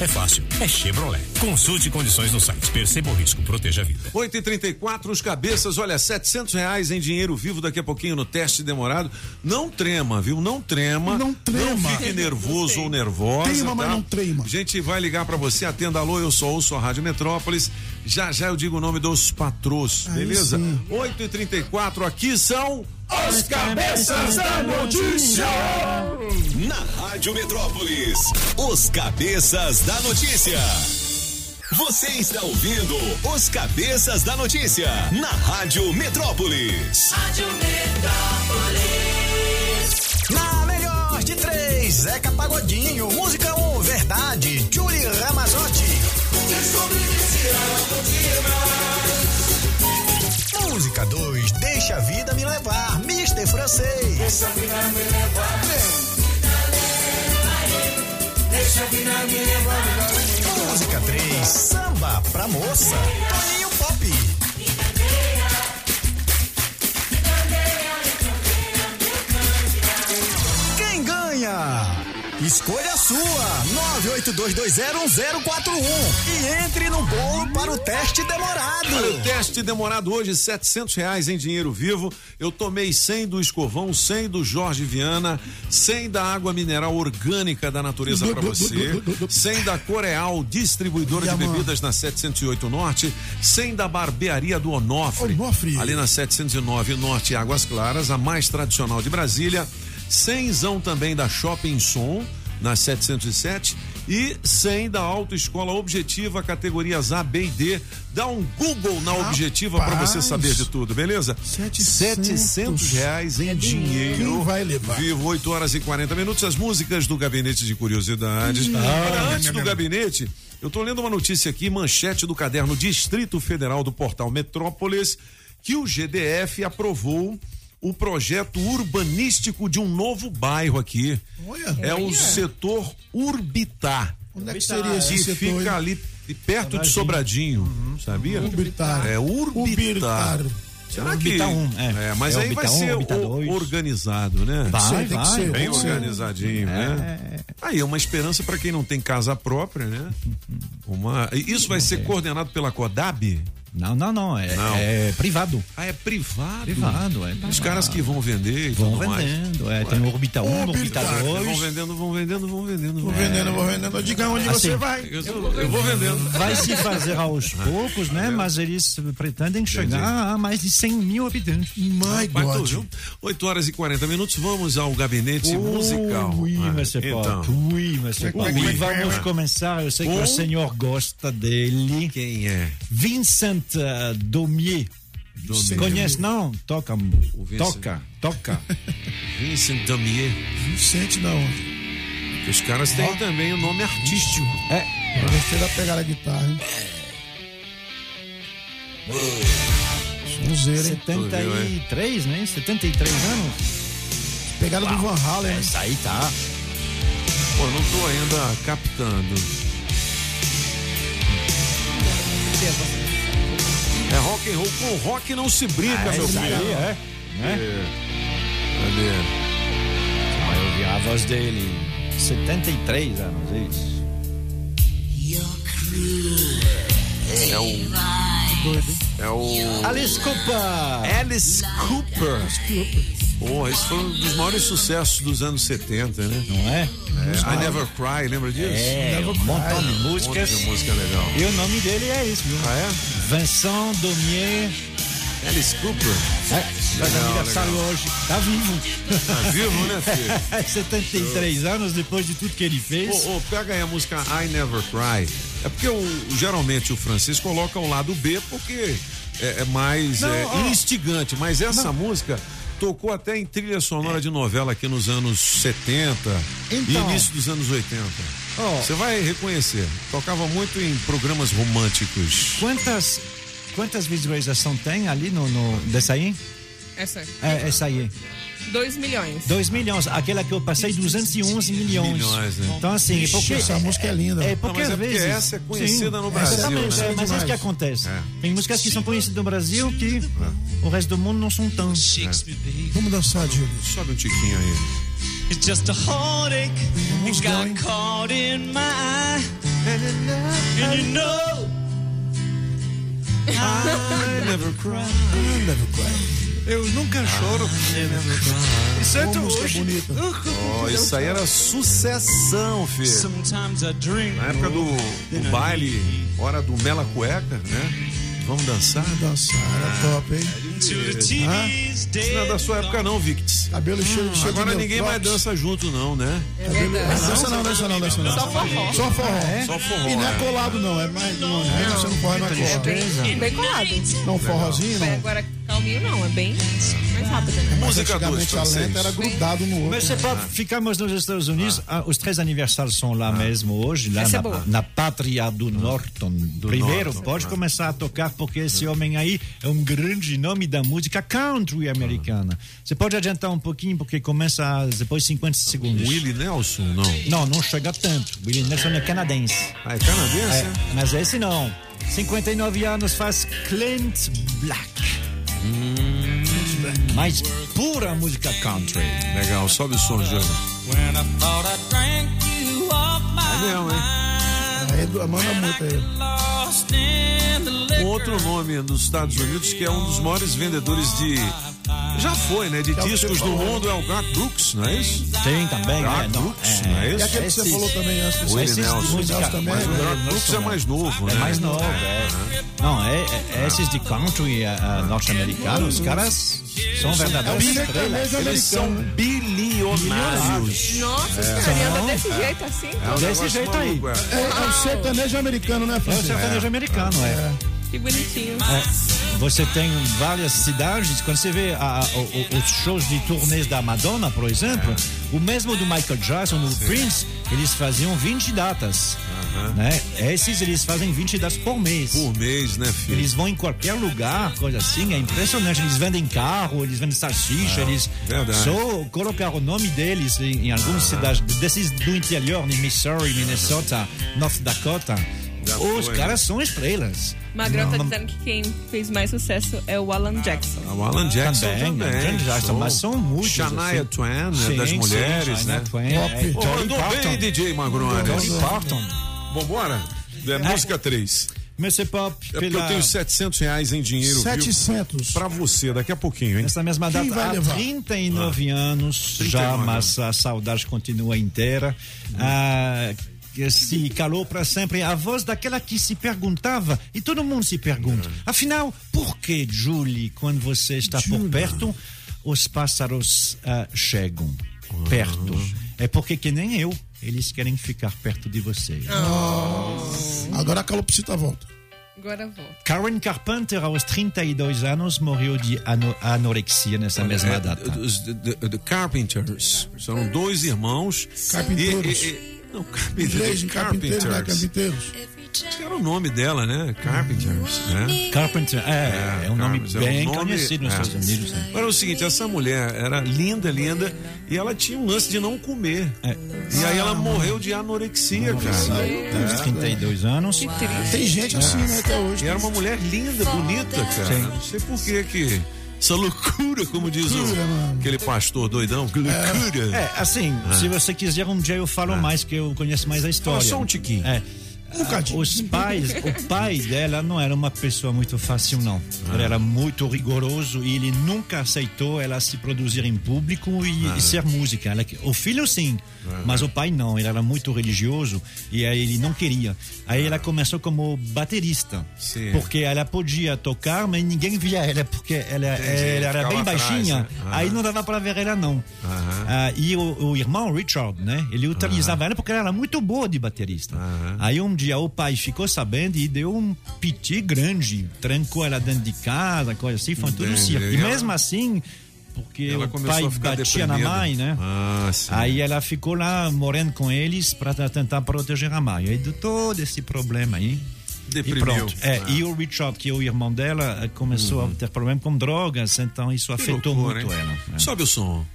é fácil, é Chevrolet. Consulte condições no site. Perceba o risco, proteja a vida. 8 e 34 os cabeças, olha, 700 reais em dinheiro vivo daqui a pouquinho no teste demorado. Não trema, viu? Não trema. Não trema. Não fique nervoso ou nervosa. Trema, mas tá? não trema. A gente vai ligar pra você, atenda alô, eu sou ouço a Rádio Metrópolis. Já já eu digo o nome dos patrões, Aí beleza? sim. 8 e 34 aqui são. Os cabeças da notícia. Na Rádio Metrópolis, os cabeças da notícia. Você está ouvindo os cabeças da notícia na Rádio Metrópolis. Rádio Metrópolis. Na melhor de três, Zeca Pagodinho, música 1, um, verdade, Julie Ramazotti. Música 2, deixa a vida me levar, Francês. Deixa a vida me levar. Deixa a vida me levar. Música 3, samba pra moça, Toninho Pop. Quem ganha? Escolha a sua, 982201041 e entre no bolo para o teste demorado. Olha, o teste demorado hoje, 700 reais em dinheiro vivo. Eu tomei 100 do escovão, 100 do Jorge Viana, 100 da água mineral orgânica da natureza para você, 100 da Coreal, distribuidora de bebidas na 708 Norte, 100 da barbearia do Onofre, ali na 709 Norte Águas Claras, a mais tradicional de Brasília. 100 também da Shopping Som, na 707, e 100 da Autoescola Objetiva, categorias A, B e D. Dá um Google na Objetiva para você saber de tudo, beleza? 700 reais em dinheiro. Quem vai levar? Vivo 8 horas e 40 minutos. As músicas do Gabinete de Curiosidades. Hum. Ah, antes do gabinete, eu tô lendo uma notícia aqui, manchete do caderno Distrito Federal do portal Metrópolis, que o GDF aprovou o projeto urbanístico de um novo bairro aqui. Olha. é o setor Urbitar. Onde é que seria esse que setor, fica ali perto de Sobradinho, sabia? Urbitar. É Urbitar. Urbitar. Será que um, é. mas É aí vai um, ser o- organizado, né? Vai, vai. ser, Bem organizadinho, né? Aí é uma esperança para quem não tem casa própria, né? Uma Isso vai ser coordenado pela Codab? Não, não, não. É, Não. é privado. Ah, é privado? Privado, é. Os privado. caras que vão vender e Vão tudo mais. vendendo, é, tem o Orbita 1, o Orbita Tá, 2. Vão vendendo, vão vendendo, vão vendendo. Vou vendendo, vou vendendo. Diga onde Assim, você vai. Eu, eu vou vendendo. Vai se fazer aos poucos, né? Mas eles pretendem chegar a mais de 100 mil habitantes. My viu? 8 horas e 40 minutos, vamos ao gabinete musical. Oui, Ah, monsieur então. Pop. Oui, monsieur é que E vai? vamos começar. Eu sei que o senhor gosta dele. Quem é? Vincent uh, Domier. Domier. Conhece, não? Toca. Toca, toca. Vincent Damier. Vicente da onde? Os caras têm também o nome artístico. É. Eu gostei da pegada da guitarra, hein? Sonzeira, hein? 73, né? 73 anos. Pegada do Van Halen? Essa aí tá. Pô, eu não tô ainda captando. É rock and roll. Com rock não se brinca, Ah, meu isso filho. aí, é. Né? Cadê? Ah, eu vi a voz dele. 73 anos, é isso. É o. É o. Alice Cooper. Alice Cooper. Pô, esse foi um dos maiores sucessos dos anos 70, né? Não é? É, I Never Cry, lembra disso? É, um montão de músicas. Um monte de música legal. E o nome dele é isso, viu? Ah, é? Vincent Daumier. Alice Cooper. É, faz aniversário hoje. Tá vivo. Tá vivo, né, filho? 73 anos depois de tudo que ele fez. Ô, ô, pega aí a música I Never Cry. É porque o, geralmente o francês coloca o lado B porque é, é mais Não, é, instigante. Mas essa música tocou até em trilha sonora de novela aqui nos anos 70 Então. e início dos anos 80. Ó. Você vai reconhecer. Tocava muito em programas românticos. Quantas, quantas visualizações tem ali no, no dessa aí? Essa. É, essa aí. 2 milhões. 2 milhões. Aquela que eu passei, 211 milhões. Milhões, né? Então, assim, Ixi, porque. essa música é linda. É, porque Não, mas é porque vezes. essa é conhecida no Sim, Brasil, Exatamente, né? é, mas é isso que acontece. É. Tem músicas que são conhecidas no Brasil que o resto do mundo não são tão. Vamos dançar, Júlio. Sobe um tiquinho aí. It's just a heartache. It hein? got caught in my eye. And you know. I never cry. I Never Cry. Eu nunca choro. Exceto Uma música hoje. bonita. Ó, isso aí era sucessão, filho. Na época do, do baile, hora do Mela Cueca, né? Vamos dançar? Dançar, era top, hein? Ah, Isso não é da sua época não, Victis. Cabelo cheio, cheio Agora de ninguém mais dança junto não, né? É verdade. Dança não, dança não, dança não. Só forró. Só forró. Só forró. E não é é. colado, não. É mais. Não, não, é, você não forró, é mais colado. Bem, bem colado. Não, forrozinho, não. Agora, calminho não, é bem mais rápido, né? Música Antigamente a lenta era grudado no outro. Mas você pode, ficamos nos Estados Unidos, ah, os três aniversários são lá mesmo hoje, lá Essa é na, na pátria do Norton. Primeiro, Norton, pode ah. começar a tocar, porque esse homem aí é um grande nome da música country americana. Você pode adiantar um pouquinho, porque começa depois de 50 segundos. Willie Nelson, não. Não, não chega tanto. Willie Nelson é canadense. Ah, é canadense? É, mas esse não. 59 anos faz Clint Black. Mais pura música country. Legal, sobe o som, off É mesmo, hein? Manda muito aí. Um outro nome nos Estados Unidos que é um dos maiores vendedores de. Já foi, né? De Que é discos do mundo é o Garth Brooks, não é isso? Tem também, Garth né? Não, Brooks, não é E isso? aquele que você falou também antes. Willie esses Nelson. também, Mas o né? Garth Brooks é mais novo, É né? mais novo, é. Não, é, é- esses de country ah, ah, norte-americanos, os caras são verdadeiros É estrelas. Eles são né? bilionários. Nossa anda desse jeito assim? É um Desse jeito aí. é. É, é o sertanejo americano, né, É o Francisco? sertanejo americano, é. Que bonitinho. É, Você tem várias cidades, quando você vê a- a- o- os shows de turnês da Madonna, por exemplo, o mesmo do Michael Jackson, do Prince, eles faziam 20 datas. Né? Esses eles fazem 20 datas por mês. Por mês, né, filho? Eles vão em qualquer lugar, coisa assim, é impressionante. Eles vendem carro, eles vendem salsicha, eles verdade. só colocar o nome deles em, em algumas cidades desses do interior, em Missouri, Minnesota, North Dakota. Já Os foi, caras são estrelas. Magrão tá Não, dizendo que quem fez mais sucesso é o Alan Jackson. O Alan Jackson Também, também. Alan Jackson, show. mas são muitos, Shania assim. Twain, né, Sim, das sim, mulheres, Shania né? Twain, é, andou Parton. bem, DJ Magrone. Dolly Parton. Vambora? É música 3. Mr. Pop, É porque eu tenho 700 reais em dinheiro, 700. viu? Pra você, daqui a pouquinho, hein? Nessa mesma Quem data, vai há levar? 39 anos 39 já, anos. mas a saudade continua inteira. Ah, que se calou para sempre a voz daquela que se perguntava, e todo mundo se pergunta, afinal, por que, Julie, quando você está por perto, os pássaros ah, chegam perto? É porque que nem eu, eles querem ficar perto de você. Agora a calopsita volta. Agora volta. Karen Carpenter, aos 32 anos, morreu de ano- anorexia nessa mesma É, data. Os the, the- the Carpenters. São dois irmãos. Carpinteiros. Não, Inglês Carpenters. de carpinteiro, né? Esse era o nome dela, né? Carpenters, né? Carpenter, é, é, um nome Carpenters, é bem um nome- conhecido nos é. Estados Unidos. né? Agora é o seguinte, essa mulher era linda, linda, e ela tinha um lance de não comer. E aí ela morreu de anorexia, cara. Tem uns 32 anos. Tem gente assim, né, até hoje. E era uma mulher linda, bonita, cara. Sim. Não sei por que que... Essa loucura, como diz o, Loucura, aquele pastor doidão. Loucura. É, assim, se você quiser, um dia eu falo mais, que eu conheço mais a história. Fala só um tiquinho. É. ah, os pais, o pai dela não era uma pessoa muito fácil, não. Ele era muito rigoroso e ele nunca aceitou ela se produzir em público e, e ser música. Ela, o filho sim, mas o pai não. Ele era muito religioso e aí ele não queria. Aí ela começou como baterista, Sim. porque ela podia tocar, mas ninguém via ela porque ela, ela era bem baixinha. né? Aí não dava para ver ela não. Ah, e o, o irmão Richard, né? Ele utilizava ela porque ela era muito boa de baterista. Aí um dia o pai ficou sabendo e deu um piti grande, trancou ela dentro de casa, coisa assim, foi tudo circo. E E mesmo assim, porque Ela o pai batia na deprimida. mãe, né? Ah. Aí ela ficou lá morando com eles para tentar proteger a mãe. Aí deu todo esse problema aí. Deprimiu. E pronto. É, Ah. E o Richard, que é o irmão dela, eh, começou a ter problema com drogas, então isso Que afetou loucura, muito hein? ela. né? Sobe o som.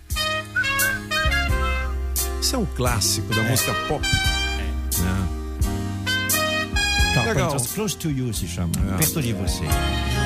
Isso é um clássico da música pop. Tá, Legal. Close to You se chama. Perto de você.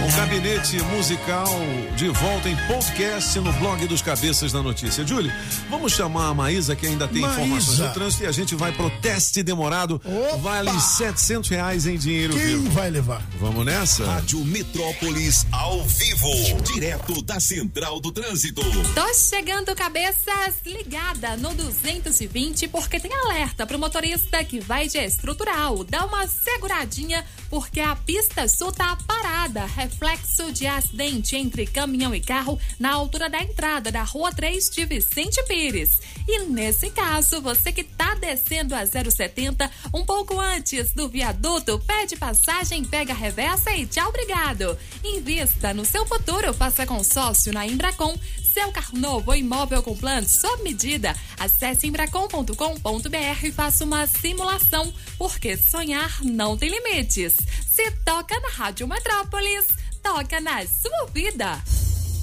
O gabinete musical de volta em podcast no blog dos Cabeças da Notícia. Júlio, vamos chamar a Maísa, que ainda tem Maísa. informações do trânsito, e a gente vai pro teste demorado. Vale 700 reais em dinheiro Quem vivo. vai levar? Vamos nessa? Rádio Metrópolis ao vivo, direto da Central do Trânsito. Tô chegando, cabeças ligada no 220, porque tem alerta pro motorista que vai de estrutural. Dá uma seguradinha, porque a pista sul tá parada. Reflexo de acidente entre caminhão e carro na altura da entrada da Rua 3 de Vicente Pires. E nesse caso, você que tá descendo a 070 um pouco antes do viaduto, pede passagem, pega a reversa e tchau, obrigado. Invista no seu futuro, faça consórcio na Embracon. Seu carro novo ou imóvel com plano sob medida. Acesse embracon.com.br e faça uma simulação, porque sonhar não tem limites. Se toca na Rádio Metrópolis, toca na sua vida.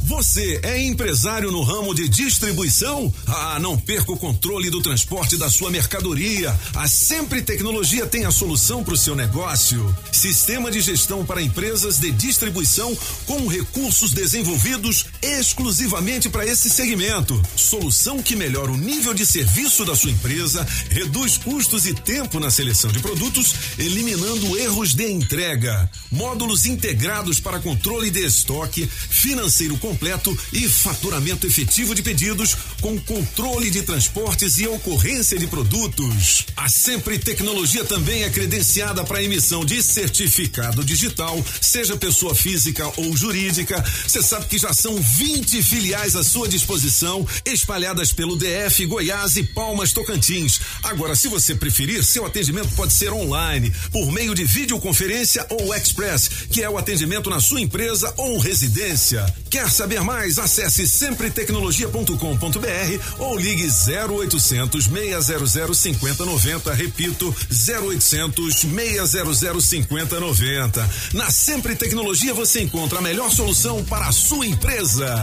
Você é empresário no ramo de distribuição? Ah, não perca o controle do transporte da sua mercadoria. A Sempre Tecnologia tem a solução para o seu negócio. Sistema de gestão para empresas de distribuição com recursos desenvolvidos exclusivamente para esse segmento. Solução que melhora o nível de serviço da sua empresa, reduz custos e tempo na seleção de produtos, eliminando erros de entrega. Módulos integrados para controle de estoque, financeiro completo e faturamento efetivo de pedidos com controle de transportes e ocorrência de produtos. A Sempre Tecnologia também é credenciada para emissão de certificado digital, seja pessoa física ou jurídica. Você sabe que já são 20 filiais à sua disposição, espalhadas pelo DF, Goiás e Palmas Tocantins. Agora, se você preferir, seu atendimento pode ser online, por meio de videoconferência ou express, que é o atendimento na sua empresa ou residência. Quer saber mais? Acesse sempretecnologia.com.br ou ligue 0800 600 5090. Repito, 0800 600 5090. Na Sempre Tecnologia você encontra a melhor solução para a sua empresa.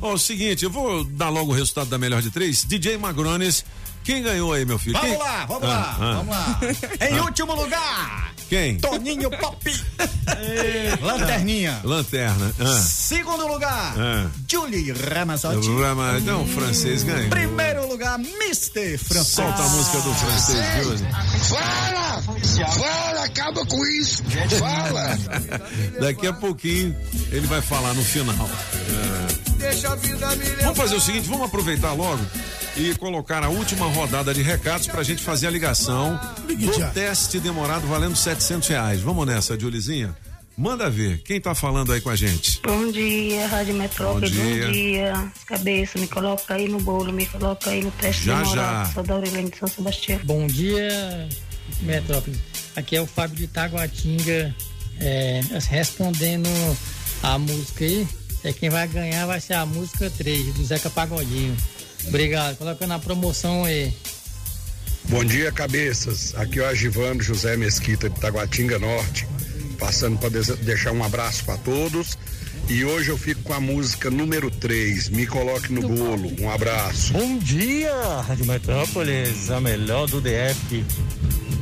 Ó, o seguinte, eu vou dar logo o resultado da melhor de três. DJ Magrones, quem ganhou aí, meu filho? Vamos Quem? lá, vamos Ah, lá, ah. vamos lá. Em Ah. último lugar, Quem? Toninho Pop. Lanterninha. Lanterna. Ah. Segundo lugar, Ah. Julie Ramazotti. Rama- Então, o francês ganhou. Primeiro lugar, Mr. Francês. Solta a música do francês, Júlio. Fala! Fala, acaba com isso! Fala! Daqui a pouquinho ele vai falar no final. É. Deixa a vida me Vamos fazer o seguinte, vamos aproveitar logo e colocar a última rodada de recados pra gente fazer a ligação do teste demorado valendo 700 reais. Vamos nessa, Julizinha? Manda ver, quem tá falando aí com a gente? Bom dia, Rádio Metrópole. Bom Bom dia. dia. Cabeça, me coloca aí no bolo, me coloca aí no teste Já, demorado. já. Sou da Aurelene de São Sebastião. Bom dia, Metrópole. Aqui é o Fábio de Taguatinga, é, respondendo a música aí. É quem vai ganhar vai ser a música 3, do Zeca Pagodinho. Obrigado. Coloca na promoção aí. Bom dia, cabeças. Aqui é o Agivando José Mesquita de Taguatinga Norte, passando para deixar um abraço para todos. E hoje eu fico com a música número 3, Me Coloque no Bolo. Um abraço. Bom dia, Rádio Metrópolis, a melhor do DF,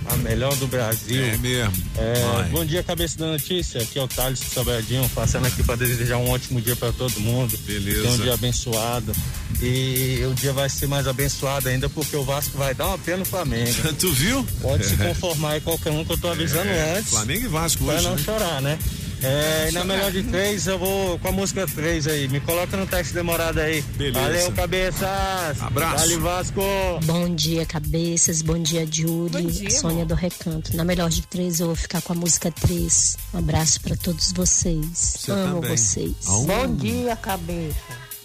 a melhor do Brasil. É mesmo. É, bom dia, cabeça da notícia. Aqui é o Thales Sobradinho, passando aqui para desejar um ótimo dia para todo mundo. Beleza. Ter um dia abençoado. E o dia vai ser mais abençoado ainda porque o Vasco vai dar uma pena no Flamengo. tu viu? Pode se conformar aí qualquer um que eu tô avisando É, antes. Flamengo e Vasco Pra hoje, não né? chorar, né? É, e na melhor de três, eu vou com a música 3 aí. Me coloca no teste demorado aí. Beleza. Valeu, cabeças. Abraço. Vale Vasco. Bom dia, cabeças. Bom dia, Julie. Sônia do Recanto. Na melhor de três, eu vou ficar com a música 3. Um abraço pra todos vocês. Você Amo também. vocês. Aum. Bom dia, cabeça.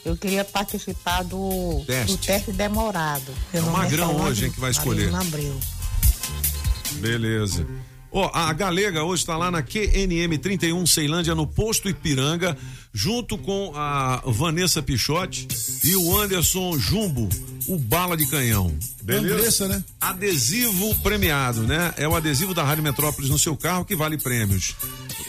Eu queria participar do Teste. do teste demorado. É o Magrão hoje, hein, que vai escolher. Abreu. Beleza. Ó, a Galega hoje está lá na QNM 31 Ceilândia, no posto Ipiranga, junto com a Vanessa Pichotti e o Anderson Jumbo, o bala de canhão. Beleza? Andressa, né? Adesivo premiado, né? É o adesivo da Rádio Metrópolis no seu carro que vale prêmios.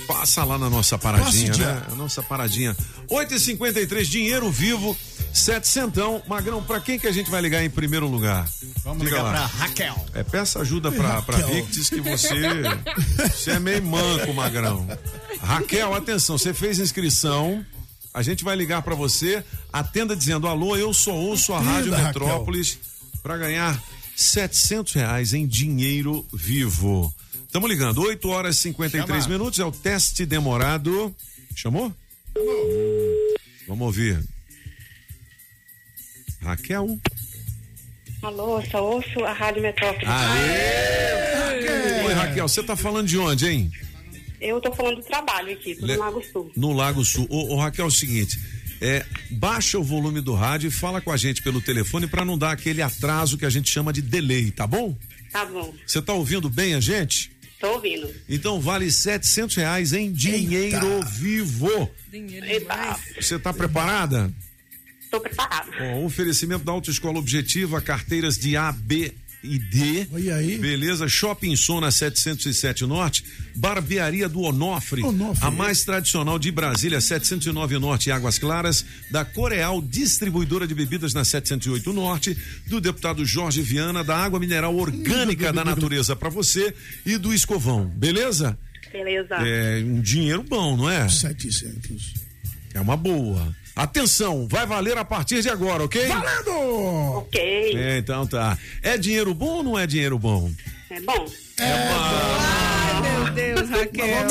Passa lá na nossa paradinha, Passe, né? A nossa paradinha. 8h53, dinheiro vivo, setecentão. Magrão, pra quem que a gente vai ligar em primeiro lugar? Vamos Diga ligar lá. pra Raquel. É, peça ajuda pra, pra Raquel. Victis que você, você é meio manco, Magrão. Raquel, atenção, você fez inscrição. A gente vai ligar pra você. Atenda dizendo: Alô, eu só ouço a Rádio Raquel. Metrópolis pra ganhar 700 reais em dinheiro vivo. Estamos ligando, 8 horas e 53 Chama. minutos. É o teste demorado. Chamou? Hum, vamos ouvir. Raquel. Alô, só ouço a Rádio Metrópolis. Oi, Raquel, você tá falando de onde, hein? Eu tô falando do trabalho aqui, Le- no Lago Sul. No Lago Sul. Ô, ô, Raquel, é o seguinte. É, baixa o volume do rádio e fala com a gente pelo telefone para não dar aquele atraso que a gente chama de delay, tá bom? Tá bom, Você tá ouvindo bem a gente? Tô ouvindo. Então vale 700 reais em dinheiro vivo. Eita, Você tá preparada? tô preparado. Ó, oferecimento da Autoescola Objetiva, carteiras de A, B e D. Beleza? Shopping Sona 707 Norte, Barbearia do Onofre, Onofre. a mais tradicional de Brasília, 709 Norte e Águas Claras, da Coreal Distribuidora de Bebidas na 708 Norte, do deputado Jorge Viana, da Água Mineral Orgânica da Natureza para você e do Escovão. Beleza? Beleza. É um dinheiro bom, não é? 700. É uma boa. Atenção, vai valer a partir de agora, ok? Valendo! Ok, É, então tá. É dinheiro bom ou não é dinheiro bom? é bom. Ai, meu Deus, Raquel.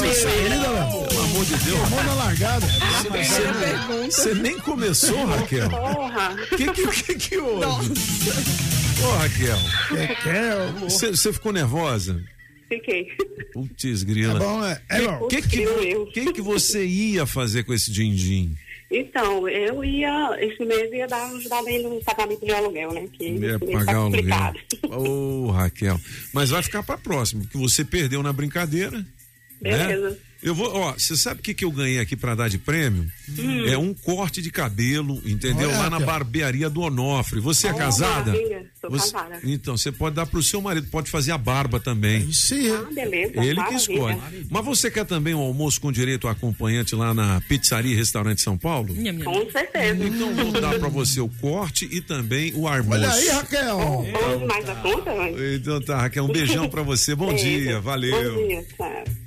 Pelo amor de Deus. Tomou na largada. Você, você nem começou, Raquel. Porra, O que, que, que, que houve? Ô, Raquel, Raquel. você você ficou nervosa? Fiquei. Putz, grila. É bom, é. É bom. O que que, que que você ia fazer com esse din-din? Então, eu ia, esse mês ia dar, ajudar bem no pagamento de aluguel, né? Que Ia mês pagar tá o aluguel. Ô, Raquel. Mas vai ficar pra próxima, porque você perdeu na brincadeira. Beleza. Né? Eu vou, ó, você sabe o que, que eu ganhei aqui pra dar de prêmio? Hum. É um corte de cabelo, entendeu? Olha, Lá na barbearia do Onofre. Você é Oh, casada? maravilha. Sou Você- casada. Então, você pode dar pro seu marido, pode fazer a barba também. Isso aí. Ah, beleza. Ele que maravilha. escolhe. Mas você quer também um almoço com direito a acompanhante lá na Pizzaria e Restaurante São Paulo? Com certeza. Então vou dar pra você o corte e também o almoço. Olha aí, Raquel. Bom demais da conta, velho. Então tá, Raquel, um beijão pra você. Bom Beijo. dia, valeu. Bom dia, tchau.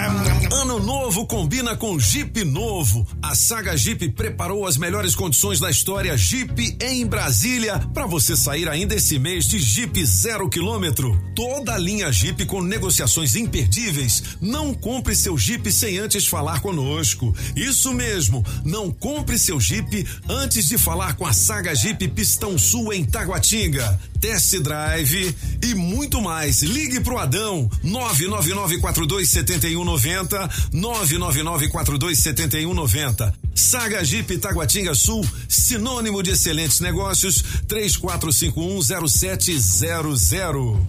combina com Jeep novo. A Saga Jeep preparou as melhores condições da história Jeep em Brasília para você sair ainda esse mês de Jeep zero quilômetro. Toda a linha Jeep com negociações imperdíveis. Não compre seu Jeep sem antes falar conosco. Isso mesmo, não compre seu Jeep antes de falar com a Saga Jeep Pistão Sul em Taguatinga. Test drive e muito mais. Ligue pro Adão 999427190 999427190. Saga Jeep Taguatinga Sul, sinônimo de excelentes negócios 34510700.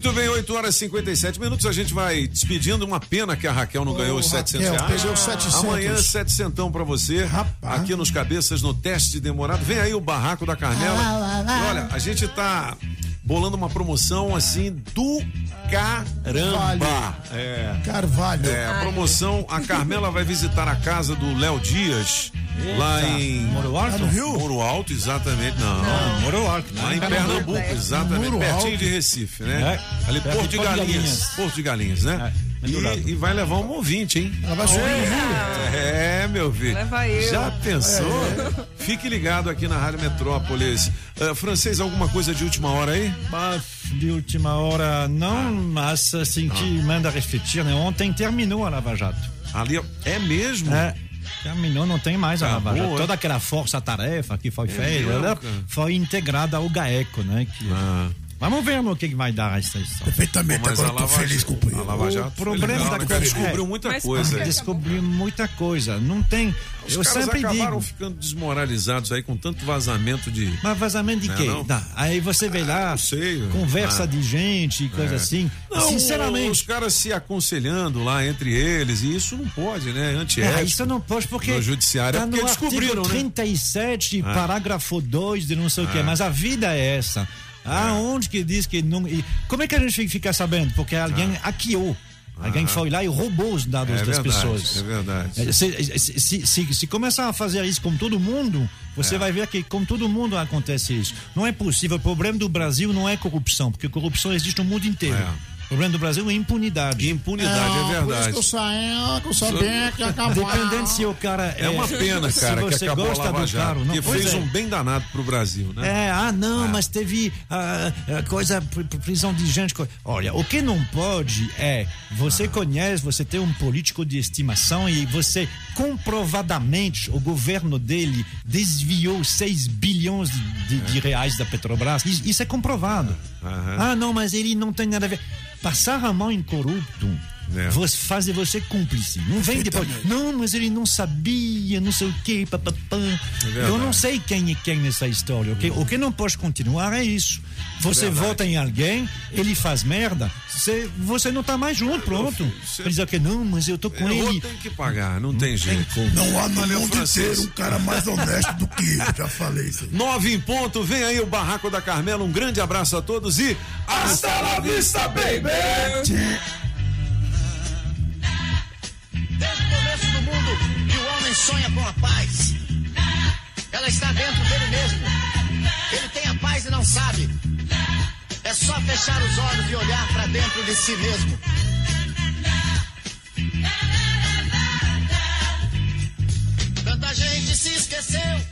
Muito bem, 8 horas e 57 minutos. A gente vai despedindo. Uma pena que a Raquel não Ô, ganhou os 700 Raquel, reais. perdeu os 700. Amanhã, 700 pra você. Aqui nos Cabeças, no teste demorado. Vem aí o barraco da Carmela. Ah, E olha, a gente tá bolando uma promoção assim do caramba. É. Carvalho. É, a promoção, a Carmela vai visitar a casa do Léo Dias. Lá em Moro Alto? Rio? Moro Alto, exatamente. Não. Não, Moro Alto. Lá em Pernambuco, exatamente. Muro pertinho Alto. de Recife, né? É, Ali, perto Porto de Galinhas. Galinhas. Porto de Galinhas, né? E, e vai levar um ouvinte, hein? Ela vai subir no muro. É, meu filho. Leva eu. Já pensou? Fique ligado aqui na Rádio Metrópolis. Ah, francês, alguma coisa de última hora aí? Mas de última hora não, mas assim que manda refletir, né? Ontem terminou a Lava Jato. Ali é mesmo? É. Terminou, não tem mais a Lava Jato. é? Toda aquela força-tarefa que foi É feita cara? foi integrada ao GAECO, né? Que... Vamos ver no que que vai dar essa história. Perfeitamente, Mas agora Lava- feliz, companheiro. a Lava Jato O problema legal, da né, coisa cara? Descobriu muita Mas coisa. quê? Descobriu muita coisa. Não tem. Os eu caras sempre acabaram digo. ficando desmoralizados aí com tanto vazamento de. Mas vazamento de Não é quê? não? Tá, Aí você vê lá, conversa Ah. de gente e coisa É. assim. Não, Sinceramente. Os caras se aconselhando lá entre eles, e isso não pode, né? Ah, Antiético. isso não pode, porque. No judiciário é tá porque no descobriram, artigo né? 37, Ah. parágrafo 2 de não sei o quê. Ah. Mas a vida é essa. Aonde que diz que não. e como é que a gente fica sabendo? Porque alguém hackeou. Alguém Ah. foi lá e roubou os dados É das verdade, pessoas. é verdade. É, Se, se, se, se, começar a fazer isso com todo mundo, você É. vai ver que com todo mundo acontece isso. Não é possível. O problema do Brasil não é corrupção, porque corrupção existe no mundo inteiro. O problema do Brasil é impunidade. Impunidade, é Por isso que eu saí, que eu sabia que ia acabar. Dependendo se o cara É uma pena, cara, que você acabou a gosta Lava do Jato, cara, não, que fez é. um bem danado pro Brasil, né? É, ah, não, mas teve ah, ah, coisa, pr- pr- prisão de gente. co- Olha, o que não pode é, você conhece, você tem um político de estimação e você comprovadamente, o governo dele desviou 6 bilhões de, de- de reais da Petrobras. Isso, isso é comprovado. Ah, não, mas ele não tem nada a ver. Passar a mão em corrupto. É. Você fazer você cúmplice. Não vem depois. Não, mas ele não sabia, não sei o quê. Papapá. verdade. Eu não sei quem é quem nessa história, ok? O que não pode continuar é isso. Você Verdade. vota em alguém, ele faz merda, você, você não tá mais junto, pronto. Ele diz que não, mas eu tô com Eu ele. tenho que pagar, não tem jeito. Não há no mundo inteiro um cara mais honesto do que eu. Já falei isso aí. Nove em ponto, vem aí o Barraco da Carmela. Um grande abraço a todos e hasta la vista, baby! Desde o começo do mundo que o homem sonha com a paz. Ela está dentro dele mesmo. Ele tem a paz e não sabe. É só fechar os olhos e olhar para dentro de si mesmo. Tanta gente se esqueceu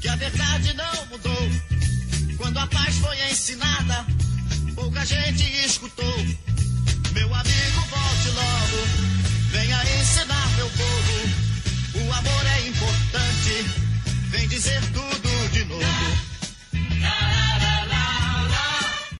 que a verdade não mudou. Quando a paz foi ensinada, pouca gente escutou tudo. O amor é importante. Vem dizer tudo de novo.